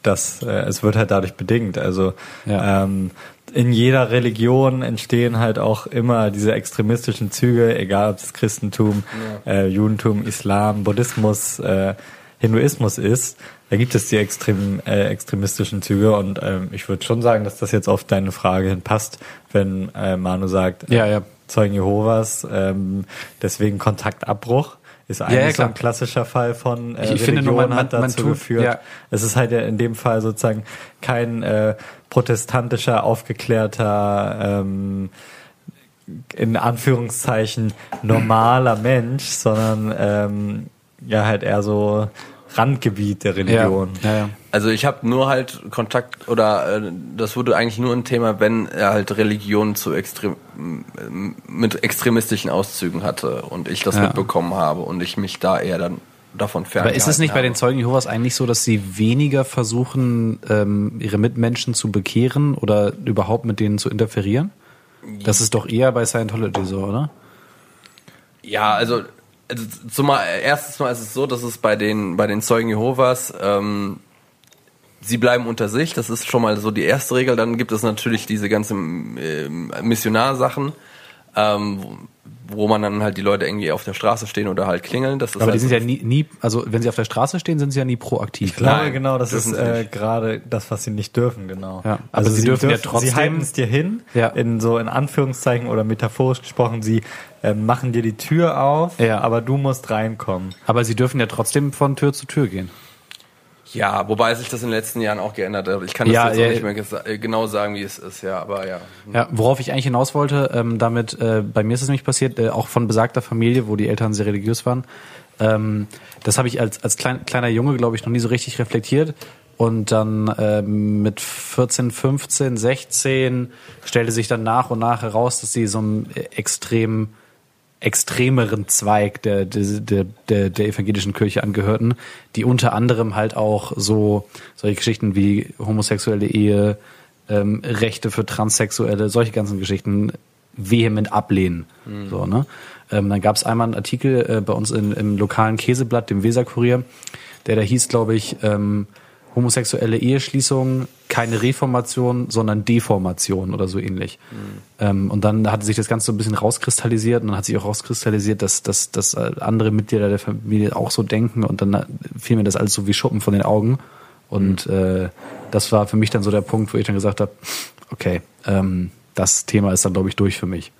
das, äh, es wird halt dadurch bedingt. Also Ja. ähm, in jeder Religion entstehen halt auch immer diese extremistischen Züge, egal ob es Christentum, äh, Judentum, Islam, Buddhismus, äh, Hinduismus ist. Da gibt es die extrem, äh, extremistischen Züge und ähm, ich würde schon sagen, dass das jetzt auf deine Frage hin passt, wenn äh, Manu sagt, Ja, ja. Zeugen Jehovas, ähm, deswegen Kontaktabbruch ist eigentlich ja, so ein klassischer Fall von äh, Ich- ich finde nur, man- hat man- man dazu tut- geführt. ja. Es ist halt ja in dem Fall sozusagen kein äh, protestantischer, aufgeklärter, ähm, in Anführungszeichen normaler Mensch, sondern ähm, ja halt eher so Randgebiet der Religion. Ja, ja. Also ich habe nur halt Kontakt oder äh, das wurde eigentlich nur ein Thema, wenn er halt Religion zu extrem mit extremistischen Auszügen hatte und ich das Ja. mitbekommen habe und ich mich da eher dann davon fern. Aber ist es nicht bei den Zeugen Jehovas eigentlich so, dass sie weniger versuchen, ähm, ihre Mitmenschen zu bekehren oder überhaupt mit denen zu interferieren? Das ist doch eher bei Scientology so, oder? Ja, also, also zumal erstens mal ist es so, dass es bei den bei den Zeugen Jehovas ähm, sie bleiben unter sich. Das ist schon mal so die erste Regel. Dann gibt es natürlich diese ganzen ähm, Missionarsachen. ähm, wo, wo man dann halt die Leute irgendwie auf der Straße stehen oder halt klingeln. Das ist Aber halt die sind so- ja nie, nie, also wenn sie auf der Straße stehen, sind sie ja nie proaktiv. Ich glaube, Nein, genau, das ist dürfen sie äh, gerade das, was sie nicht dürfen, genau. Ja, aber sie dürfen ja trotzdem- Sie halten es dir hin, Ja. in so in Anführungszeichen oder metaphorisch gesprochen, sie äh, machen dir die Tür auf, Ja. aber du musst reinkommen. Aber sie dürfen ja trotzdem von Tür zu Tür gehen. Ja, wobei sich das in den letzten Jahren auch geändert hat. Ich kann das Ja, jetzt ja, auch nicht mehr äh, genau sagen, wie es ist, ja, aber ja. Ja, worauf ich eigentlich hinaus wollte, ähm, damit, äh, bei mir ist es nämlich passiert, äh, auch von besagter Familie, wo die Eltern sehr religiös waren. Ähm, das habe ich als, als klein, kleiner Junge, glaube ich, noch nie so richtig reflektiert. Und dann ähm, mit 14, 15, 16 stellte sich dann nach und nach heraus, dass sie so einem äh, extrem extremeren Zweig der, der, der, der, evangelischen Kirche angehörten, die unter anderem halt auch so solche Geschichten wie homosexuelle Ehe, ähm, Rechte für Transsexuelle, solche ganzen Geschichten vehement ablehnen. So, ne? ähm, dann gab es einmal einen Artikel äh, bei uns in, im lokalen Käseblatt, dem Weserkurier, der da hieß, glaube ich, ähm, homosexuelle Eheschließung, keine Reformation, sondern Deformation oder so ähnlich. Ähm, und dann hatte sich das Ganze so ein bisschen rauskristallisiert und dann hat sich auch rauskristallisiert, dass, dass, dass andere Mitglieder der Familie auch so denken und dann fiel mir das alles so wie Schuppen von den Augen. Und äh, das war für mich dann so der Punkt, wo ich dann gesagt habe, okay, ähm, das Thema ist dann, glaube ich, durch für mich.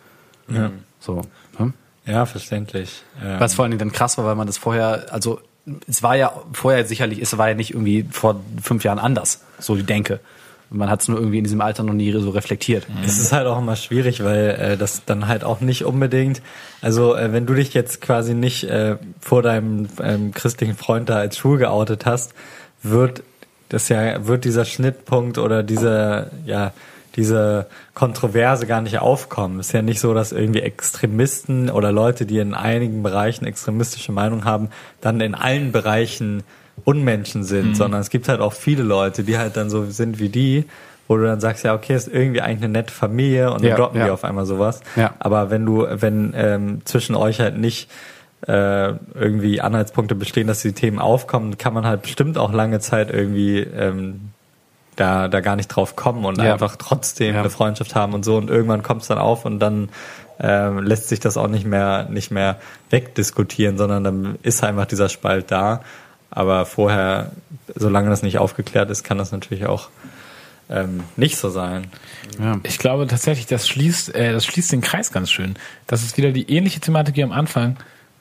Ja, So. Ne? ja verständlich. Was vor allen Dingen dann krass war, weil man das vorher, also es war ja vorher sicherlich, es war ja nicht irgendwie vor fünf Jahren anders, so die Denke. Man hat es nur irgendwie in diesem Alter noch nie so reflektiert. Es ist halt auch immer schwierig, weil äh, das dann halt auch nicht unbedingt, also äh, wenn du dich jetzt quasi nicht äh, vor deinem ähm, christlichen Freund da als schwul geoutet hast, wird das ja, wird dieser Schnittpunkt oder diese, ja, diese Kontroverse gar nicht aufkommen. Es ist ja nicht so, dass irgendwie Extremisten oder Leute, die in einigen Bereichen extremistische Meinung haben, dann in allen Bereichen Unmenschen sind, sondern es gibt halt auch viele Leute, die halt dann so sind wie die, wo du dann sagst, ja, okay, ist irgendwie eigentlich eine nette Familie und dann Ja, droppen ja. die auf einmal sowas. Ja. Aber wenn du, wenn ähm, zwischen euch halt nicht äh, irgendwie Anhaltspunkte bestehen, dass die Themen aufkommen, kann man halt bestimmt auch lange Zeit irgendwie ähm, da, da gar nicht drauf kommen und Ja. einfach trotzdem Ja. eine Freundschaft haben und so und irgendwann kommt es dann auf und dann ähm, lässt sich das auch nicht mehr nicht mehr wegdiskutieren, sondern dann ist einfach dieser Spalt da. Aber vorher, solange das nicht aufgeklärt ist, kann das natürlich auch ähm, nicht so sein. Ja. Ich glaube tatsächlich, das schließt, äh, das schließt den Kreis ganz schön. Das ist wieder die ähnliche Thematik wie am Anfang.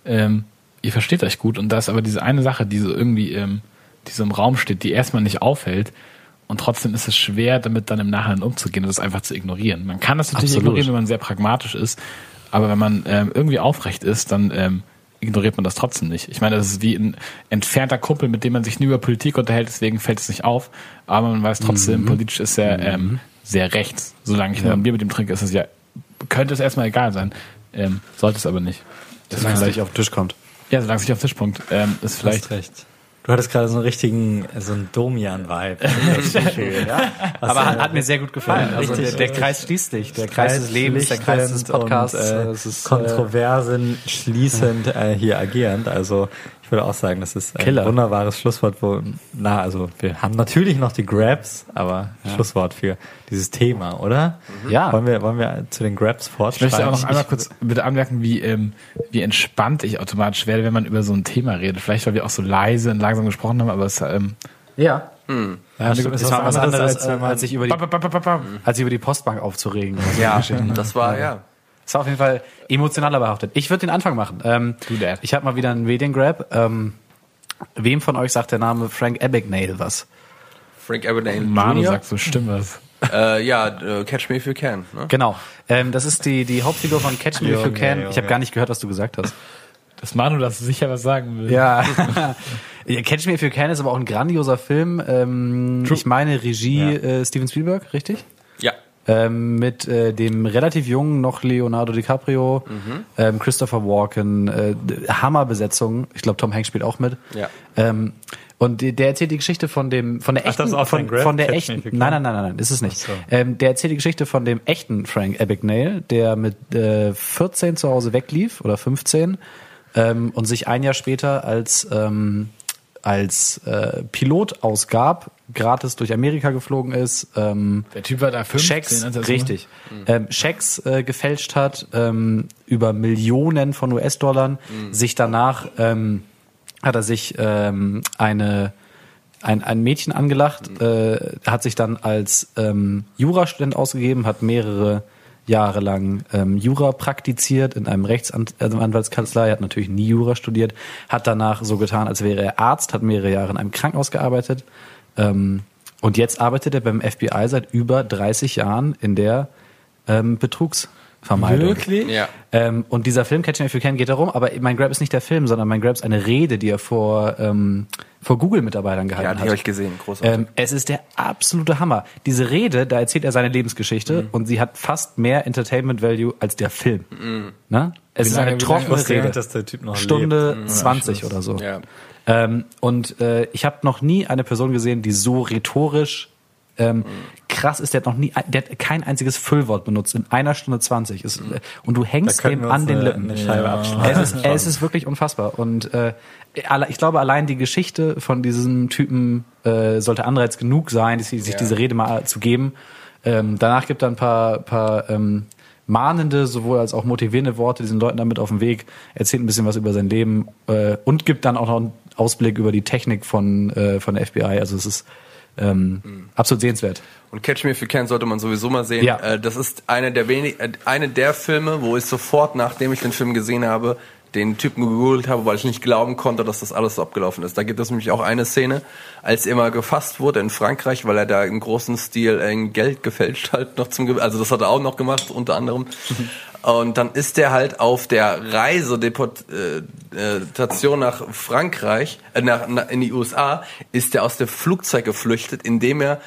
Ähm, ihr versteht euch gut und da ist aber diese eine Sache, die so irgendwie, ähm, die so im Raum steht, die erstmal nicht auffällt. Und trotzdem ist es schwer, damit dann im Nachhinein umzugehen und das einfach zu ignorieren. Man kann das natürlich Absolut. ignorieren, wenn man sehr pragmatisch ist, aber wenn man ähm, irgendwie aufrecht ist, dann ähm, ignoriert man das trotzdem nicht. Ich meine, das ist wie ein entfernter Kumpel, mit dem man sich nie über Politik unterhält, deswegen fällt es nicht auf. Aber man weiß trotzdem, politisch ist er ähm, sehr rechts. Solange ich nur ein Bier mit ihm trinke, ist es ja, könnte es erstmal egal sein. Ähm, sollte es aber nicht. Solange es nicht auf den Tisch kommt. ja, solange es nicht auf den Tisch kommt, ähm, ist vielleicht, Hast recht. Du hattest gerade so einen richtigen, so einen Domian-Vibe. Aber hat, hat mir sehr gut gefallen. Ja, also der, richtig, der Kreis schließt sich. Der Kreis des Lebens, der Kreis des Podcasts. Und, äh, ist, äh, Kontroversen schließend äh, hier agierend. Also ich würde auch sagen, das ist ein Killer. wunderbares Schlusswort, wo, na, also wir haben natürlich noch die Grabs, aber Schlusswort für dieses Thema, oder? Ja. Wollen wir, wollen wir zu den Grabs Ich fortschreiten? möchte auch noch einmal kurz bitte anmerken, wie, ähm, wie entspannt ich automatisch werde, wenn man über so ein Thema redet. Vielleicht, weil wir auch so leise und langsam gesprochen haben, aber es ähm, ja. ja, stimmt, Das ist war was anderes, als, wenn man als sich über die, als sich über die Postbank aufzuregen. Ja, das war, ja. Das war auf jeden Fall emotionaler behaftet. Ich würde den Anfang machen. Ähm, Do that. ich habe mal wieder einen Mediengrab. Ähm, wem von euch sagt der Name Frank Abagnale was? Frank Aberdale Manu sagt so, stimmt was. Äh, ja, äh, Catch Me If You Can. Ne? Genau. Ähm, das ist die, die Hauptfigur von Catch Me If You Can. Ich habe gar nicht gehört, was du gesagt hast. Dass Manu das sicher was sagen will. Ja. Ja, Catch Me If You Can ist aber auch ein grandioser Film. Ähm, ich meine Regie Ja. äh, Steven Spielberg, richtig? Ähm, mit äh, dem relativ jungen noch Leonardo DiCaprio, ähm, Christopher Walken, äh, Hammerbesetzung. Ich glaube, Tom Hanks spielt auch mit. Ja. Ähm, und der erzählt die Geschichte von dem, von der Ach, echten, von, von der echten, nein, nein, nein, nein, nein, ist es nicht. So. Ähm, der erzählt die Geschichte von dem echten Frank Abagnale, der mit äh, 14 zu Hause weglief oder 15 ähm, und sich ein Jahr später als ähm, als äh, Pilot ausgab, gratis durch Amerika geflogen ist, ähm, Der Typ war da 15. Schecks, richtig, ähm, Schecks äh, gefälscht hat ähm, über Millionen von US-Dollar. Sich danach ähm, hat er sich ähm, eine ein, ein Mädchen angelacht, äh, hat sich dann als ähm, Jurastudent ausgegeben, hat mehrere Jahre lang ähm, Jura praktiziert in einem Rechtsanwaltskanzlei, hat natürlich nie Jura studiert, hat danach so getan, als wäre er Arzt, hat mehrere Jahre in einem Krankenhaus gearbeitet ähm, und jetzt arbeitet er beim FBI seit über 30 Jahren in der ähm, Betrugsvermeidung. Wirklich? Ja. Ähm, und dieser Film, Catch Me If You Can, geht darum, aber mein Grab ist nicht der Film, sondern mein Grab ist eine Rede, die er vor, ähm, vor Google-Mitarbeitern gehalten Ja, die hat. habe ich gesehen. Großartig. Ähm, es ist der absolute Hammer. Diese Rede, da erzählt er seine Lebensgeschichte Mhm. und sie hat fast mehr Entertainment Value als der Film. Mhm. Ne? Es Wie ist lange- eine trockene Rede. dass der Typ noch Stunde lebt. 20 oder so. ja. Ähm, und äh, ich habe noch nie eine Person gesehen, die so rhetorisch ähm, krass ist. Der hat noch nie, der hat kein einziges Füllwort benutzt in einer Stunde 20. Ist, äh, und du hängst dem an den eine- Lippen. eine abschneiden. Es ist, es ist wirklich unfassbar. Und äh, ich glaube, allein die Geschichte von diesem Typen äh, sollte Anreiz genug sein, sich, sich Ja. diese Rede mal zu geben. Ähm, danach gibt er ein paar, paar ähm, mahnende, sowohl als auch motivierende Worte diesen Leuten damit auf den Weg, erzählt ein bisschen was über sein Leben äh, und gibt dann auch noch einen Ausblick über die Technik von, äh, von der FBI. Also es ist ähm, absolut sehenswert. Und Catch Me If You Can sollte man sowieso mal sehen. Ja. Äh, das ist eine der wenig, äh, eine der Filme, wo ich sofort, nachdem ich den Film gesehen habe, den Typen gegoogelt habe, weil ich nicht glauben konnte, dass das alles so abgelaufen ist. Da gibt es nämlich auch eine Szene, als er mal gefasst wurde in Frankreich, weil er da im großen Stil äh, Geld gefälscht hat, noch zum, Ge- also das hat er auch noch gemacht, unter anderem. Und dann ist er halt auf der Reise Deportation nach Frankreich, äh, nach, nach, in die USA, ist er aus dem Flugzeug geflüchtet, indem er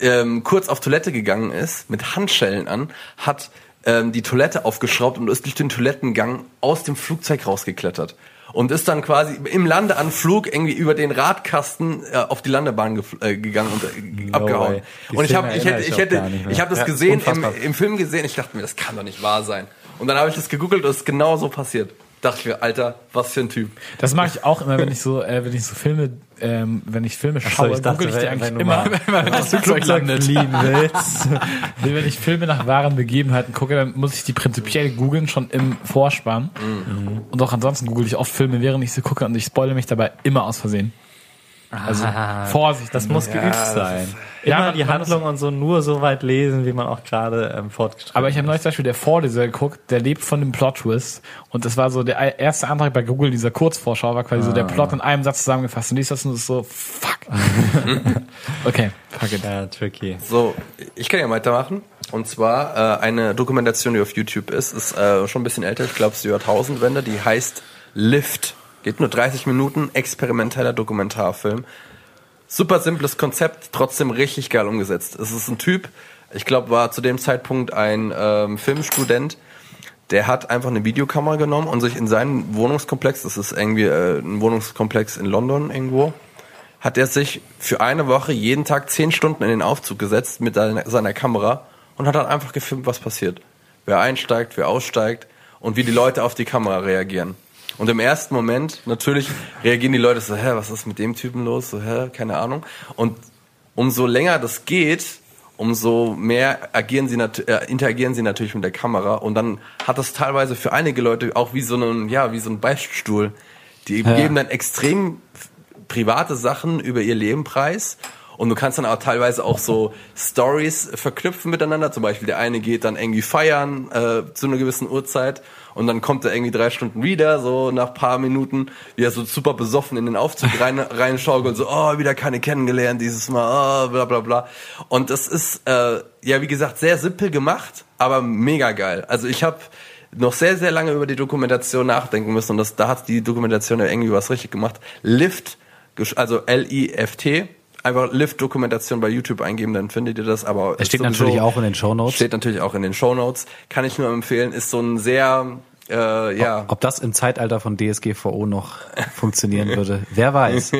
ähm, kurz auf Toilette gegangen ist, mit Handschellen an, hat ähm, die Toilette aufgeschraubt und ist durch den Toilettengang aus dem Flugzeug rausgeklettert. Und ist dann quasi im Landeanflug irgendwie über den Radkasten äh, auf die Landebahn äh, gegangen und äh, abgehauen. way. Die Und ich habe ich hätte ich hätte ich habe das Ja, gesehen im, im Film gesehen. Ich dachte mir, das kann doch nicht wahr sein. Und dann habe ich das gegoogelt und es ist genau so passiert. Dachte ich mir, Alter, was für ein Typ. Das mache ich auch immer, wenn ich so, äh, wenn ich so Filme, ähm, wenn ich Filme so, schaue, ich dachte, google ich die wenn- eigentlich immer, wenn man Flugzeug landet. fliehen willst. Nee, wenn ich Filme nach wahren Begebenheiten gucke, dann muss ich die prinzipiell googeln, schon im Vorspann. Mhm. Und auch ansonsten google ich oft Filme, während ich sie gucke und ich spoile mich dabei immer aus Versehen. Also Vorsicht. Das muss geübt sein. Ja, Immer man- die man Handlung und so nur so weit lesen, wie man auch gerade ähm, fortgeschritten Aber ich habe neulich zum Beispiel der Vorleser geguckt, der lebt von dem Plot-Twist. Und das war so der erste Antrag bei Google, dieser Kurzvorschau, war quasi so der Plot in einem Satz zusammengefasst. Und liest das und ist so, fuck. okay, fuck it. Ja, tricky. So, ich kann ja weitermachen. Und zwar äh, eine Dokumentation, die auf YouTube ist, ist äh, schon ein bisschen älter, ich glaube, es ist die Jahrtausendwende, die heißt Lift. Geht nur 30 Minuten, experimenteller Dokumentarfilm. Super simples Konzept, trotzdem richtig geil umgesetzt. Es ist ein Typ, ich glaube, war zu dem Zeitpunkt ein ähm, Filmstudent, der hat einfach eine Videokamera genommen und sich in seinen Wohnungskomplex, das ist irgendwie äh, ein Wohnungskomplex in London irgendwo, hat er sich für eine Woche jeden Tag zehn Stunden in den Aufzug gesetzt mit seiner, seiner Kamera und hat dann einfach gefilmt, was passiert. Wer einsteigt, wer aussteigt und wie die Leute auf die Kamera reagieren. Und im ersten Moment, natürlich, reagieren die Leute so, hä, was ist mit dem Typen los? So, hä, keine Ahnung. Und umso länger das geht, umso mehr agieren sie äh, interagieren sie natürlich mit der Kamera. Und dann hat das teilweise für einige Leute auch wie so einen, ja, wie so ein Beichtstuhl. Die geben dann extrem private Sachen über ihr Leben preis. Und du kannst dann auch teilweise auch so Stories verknüpfen miteinander. Zum Beispiel der eine geht dann irgendwie feiern äh, zu einer gewissen Uhrzeit und dann kommt er irgendwie drei Stunden wieder, so nach paar Minuten, wie er so super besoffen in den Aufzug rein, reinschaukelt, so, oh, wieder keine kennengelernt dieses Mal, oh, bla bla bla. Und das ist, äh, ja, wie gesagt, sehr simpel gemacht, aber mega geil. Also ich habe noch sehr, sehr lange über die Dokumentation nachdenken müssen und das, da hat die Dokumentation ja irgendwie was richtig gemacht. Lift, also L-I-F-T, einfach Lift-Dokumentation bei YouTube eingeben, dann findet ihr das. Aber Es steht natürlich auch in den Shownotes. Steht natürlich auch in den Shownotes. Kann ich nur empfehlen. Ist so ein sehr, äh, ja, Ob das im Zeitalter von DSGVO noch funktionieren würde, wer weiß.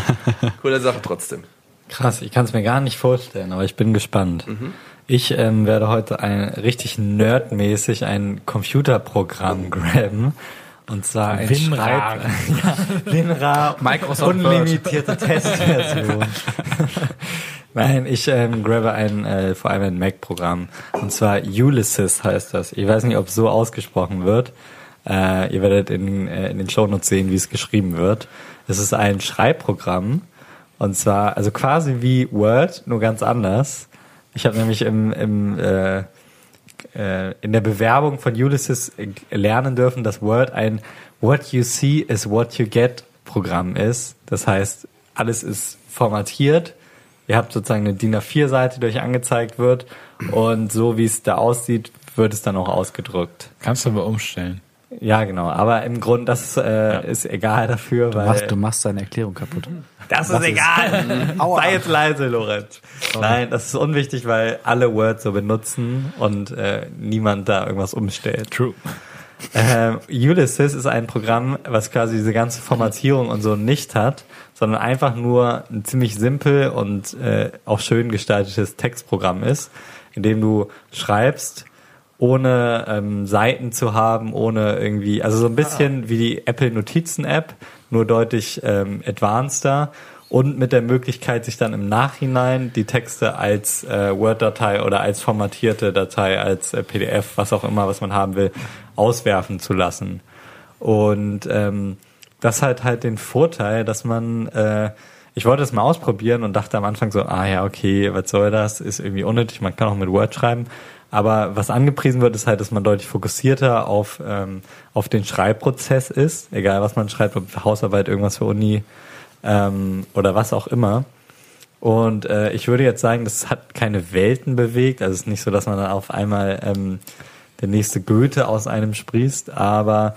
coole Sache trotzdem. Krass, ich kann es mir gar nicht vorstellen, aber ich bin gespannt. Ich ähm, werde heute ein richtig nerdmäßig ein Computerprogramm graben. Und zwar ein WinRAR. Ja, WinRAR. Microsoft Unlimitierte Testversion. Nein, ich ähm, grabe ein, äh, vor allem ein Mac-Programm. Und zwar Ulysses heißt das. Ich weiß nicht, ob es so ausgesprochen wird. Äh, ihr werdet in, äh, in den Shownotes sehen, wie es geschrieben wird. Es ist ein Schreibprogramm. Und zwar, also quasi wie Word, nur ganz anders. Ich habe nämlich im, im äh, äh, in der Bewerbung von Ulysses lernen dürfen, dass Word ein What you see is what you get Programm ist. Das heißt, alles ist formatiert. Ihr habt sozusagen eine DIN A4-Seite, die euch angezeigt wird. Und so wie es da aussieht, wird es dann auch ausgedrückt. Kannst du aber umstellen. Ja, genau. Aber im Grunde, das äh, ist egal dafür, Du weil machst, du machst deine Erklärung kaputt. das ist egal. Sei jetzt leise, Lorenz. Nein, das ist unwichtig, weil alle Word so benutzen und äh, niemand da irgendwas umstellt. True. Ähm, Ulysses ist ein Programm, was quasi diese ganze Formatierung und so nicht hat, sondern einfach nur ein ziemlich simpel und äh, auch schön gestaltetes Textprogramm ist, in dem du schreibst, ohne ähm, Seiten zu haben, ohne irgendwie, also so ein bisschen wie die Apple Notizen App, nur deutlich ähm, advanceder und mit der Möglichkeit, sich dann im Nachhinein die Texte als äh, Word-Datei oder als formatierte Datei, als äh, PDF, was auch immer, was man haben will, auswerfen zu lassen. Und ähm, das hat halt den Vorteil, dass man, äh, ich wollte es mal ausprobieren und dachte am Anfang so, ah ja, okay, was soll das? Ist irgendwie unnötig, man kann auch mit Word schreiben. Aber was angepriesen wird, ist halt, dass man deutlich fokussierter auf, ähm, auf den Schreibprozess ist, egal was man schreibt, ob Hausarbeit, irgendwas für Uni ähm, oder was auch immer. Und äh, ich würde jetzt sagen, das hat keine Welten bewegt. Also es ist nicht so, dass man dann auf einmal ähm, der nächste Goethe aus einem sprießt, aber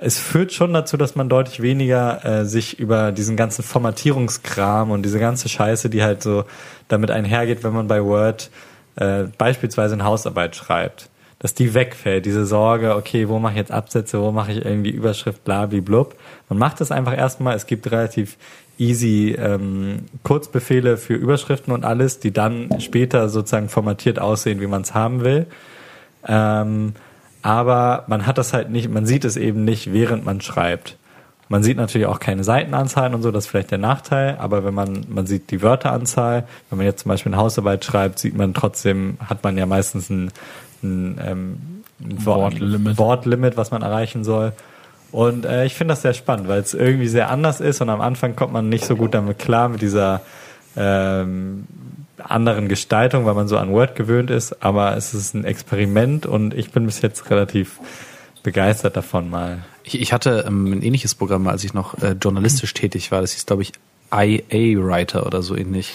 es führt schon dazu, dass man deutlich weniger äh, sich über diesen ganzen Formatierungskram und diese ganze Scheiße, die halt so damit einhergeht, wenn man bei Word äh, beispielsweise eine Hausarbeit schreibt, dass die wegfällt, diese Sorge, okay, wo mache ich jetzt Absätze, wo mache ich irgendwie Überschrift, bla, blub. Man macht das einfach erstmal, es gibt relativ easy ähm, Kurzbefehle für Überschriften und alles, die dann später sozusagen formatiert aussehen, wie man es haben will. Ähm, aber man hat das halt nicht, man sieht es eben nicht, während man schreibt. Man sieht natürlich auch keine Seitenanzahlen und so, das ist vielleicht der Nachteil, aber wenn man, man sieht die Wörteranzahl, wenn man jetzt zum Beispiel eine Hausarbeit schreibt, sieht man trotzdem, hat man ja meistens ein, ein, ähm, ein Wort- Wortlimit. Wortlimit, was man erreichen soll. Und äh, ich finde das sehr spannend, weil es irgendwie sehr anders ist und am Anfang kommt man nicht so gut damit klar, mit dieser ähm, anderen Gestaltung, weil man so an Word gewöhnt ist, aber es ist ein Experiment und ich bin bis jetzt relativ begeistert davon mal. Ich, ich hatte ähm, ein ähnliches Programm, als ich noch äh, journalistisch tätig war. Das hieß, glaube ich, IA Writer oder so ähnlich.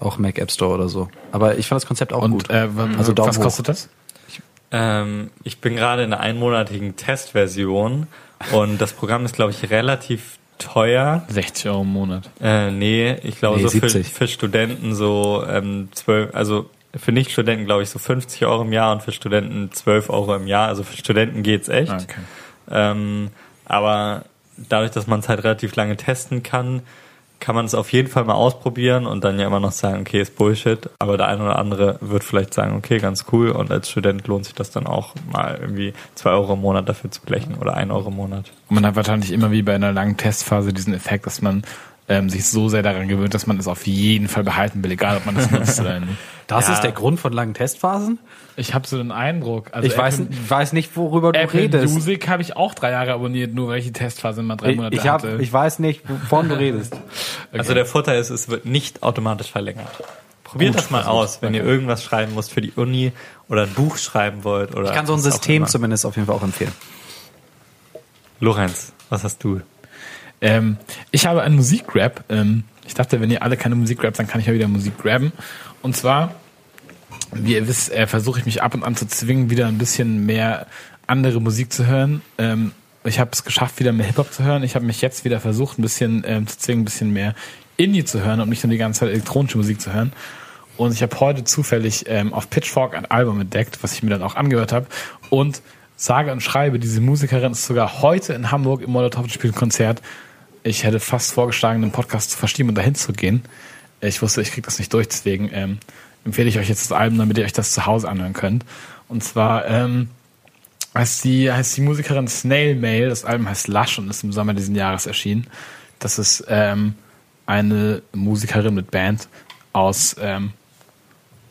Auch Mac App Store oder so. Aber ich fand das Konzept auch Und gut. äh, Also Daumen was hoch. kostet das? Ähm, ich bin gerade in einer einmonatigen Testversion und das Programm ist, glaube ich, relativ teuer. 60 Euro im Monat. Äh, nee, ich glaube Nee, so für, 70. für Studenten so ähm, 12, also für Nicht-Studenten glaube ich so 50 Euro im Jahr und für Studenten 12 Euro im Jahr. Also für Studenten geht's echt. Ah, okay. Ähm, aber dadurch, dass man es halt relativ lange testen kann, kann man es auf jeden Fall mal ausprobieren und dann ja immer noch sagen, okay, ist Bullshit. Aber der eine oder andere wird vielleicht sagen, okay, ganz cool. Und als Student lohnt sich das dann auch mal irgendwie zwei Euro im Monat dafür zu blechen oder ein Euro im Monat. Und man hat wahrscheinlich immer wie bei einer langen Testphase diesen Effekt, dass man ähm, sich so sehr daran gewöhnt, dass man es auf jeden Fall behalten will, egal ob man es nutzt oder nicht. das Ja. ist der Grund von langen Testphasen? Ich habe so den Eindruck. Also ich weiß, Apple, weiß nicht, worüber du Apple redest. Music habe ich auch drei Jahre abonniert, nur weil ich die Testphase immer drei Monate ich, hab, hatte. ich weiß nicht, wovon du redest. Also der Vorteil ist, es wird nicht automatisch verlängert. Probiert Gut, das mal aus, wenn ihr irgendwas schreiben müsst für die Uni oder ein Buch schreiben wollt. Oder Ich kann so ein System zumindest auf jeden Fall auch empfehlen. Lorenz, was hast du? Ähm, ich habe einen Musikgrab. Ähm, ich dachte, wenn ihr alle keine Musik grabt, dann kann ich ja wieder Musik grabben. Und zwar, wie ihr wisst, äh, versuche ich mich ab und an zu zwingen, wieder ein bisschen mehr andere Musik zu hören. Ähm, ich habe es geschafft, wieder mehr Hip-Hop zu hören. Ich habe mich jetzt wieder versucht, ein bisschen ähm, zu zwingen, ein bisschen mehr Indie zu hören und nicht nur die ganze Zeit elektronische Musik zu hören. Und ich habe heute zufällig ähm, auf Pitchfork ein Album entdeckt, was ich mir dann auch angehört habe. Und sage und schreibe, diese Musikerin ist sogar heute in Hamburg im Molotov spielt ein Konzert. Ich hätte fast vorgeschlagen, den Podcast zu verschieben und dahin zu gehen. Ich wusste, ich kriege das nicht durch, deswegen ähm, empfehle ich euch jetzt das Album, damit ihr euch das zu Hause anhören könnt. Und zwar ähm, heißt die, heißt die Musikerin Snail Mail. Das Album heißt Lush und ist im Sommer diesen Jahres erschienen. Das ist ähm, eine Musikerin mit Band aus ähm,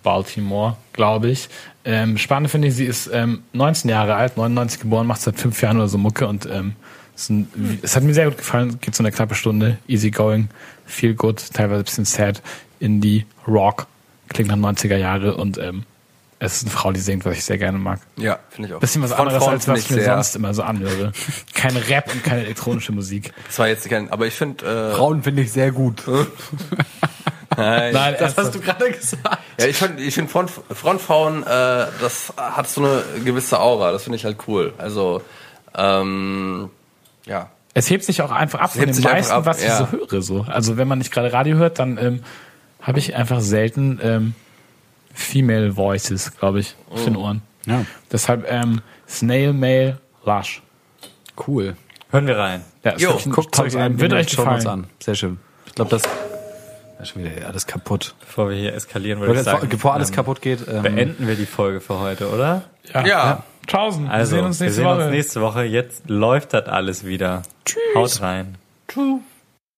Baltimore, glaube ich. Ähm, spannend finde ich, sie ist ähm, 19 Jahre alt, 99 geboren, macht seit fünf Jahren oder so Mucke und ähm, ein, es hat mir sehr gut gefallen. Geht so eine knappe Stunde, easy going, feel good, teilweise ein bisschen sad, Indie, Rock, klingt nach 90er Jahre und ähm, es ist eine Frau, die singt, was ich sehr gerne mag. Ja, finde ich auch. Bisschen was Von anderes, Frauen als was ich mir sehr- sonst immer so anhöre. Kein Rap und keine elektronische Musik. Das war jetzt kein, aber ich finde, äh, Frauen finde ich sehr gut. nein, Nein, Das hast du gerade gesagt. Ja, ich finde, ich find Front, Frontfrauen, äh, das hat so eine gewisse Aura. Das finde ich halt cool. Also, ähm, ja. Es hebt sich auch einfach ab von dem meisten, ab, was ich ja. so höre. So. Also wenn man nicht gerade Radio hört, dann ähm, habe ich einfach selten ähm, Female Voices, glaube ich, auf den Ohren. Ja, Deshalb ähm, Snail Mail Lush. cool. Hören wir rein. Ja, ist Jo, Guckt tolles euch an, Wird euch wir uns gefallen. an. Sehr schön. Ich glaube, das, das ist schon wieder alles kaputt. Bevor wir hier eskalieren, würde Bevor, ich sagen, bevor alles ähm, kaputt geht, ähm, beenden wir die Folge für heute, oder? Ja. Ja. Tschaußen. Also, wir sehen uns nächste wir sehen Woche. uns nächste Woche. Jetzt läuft das alles wieder. Tschüss. Haut rein. True.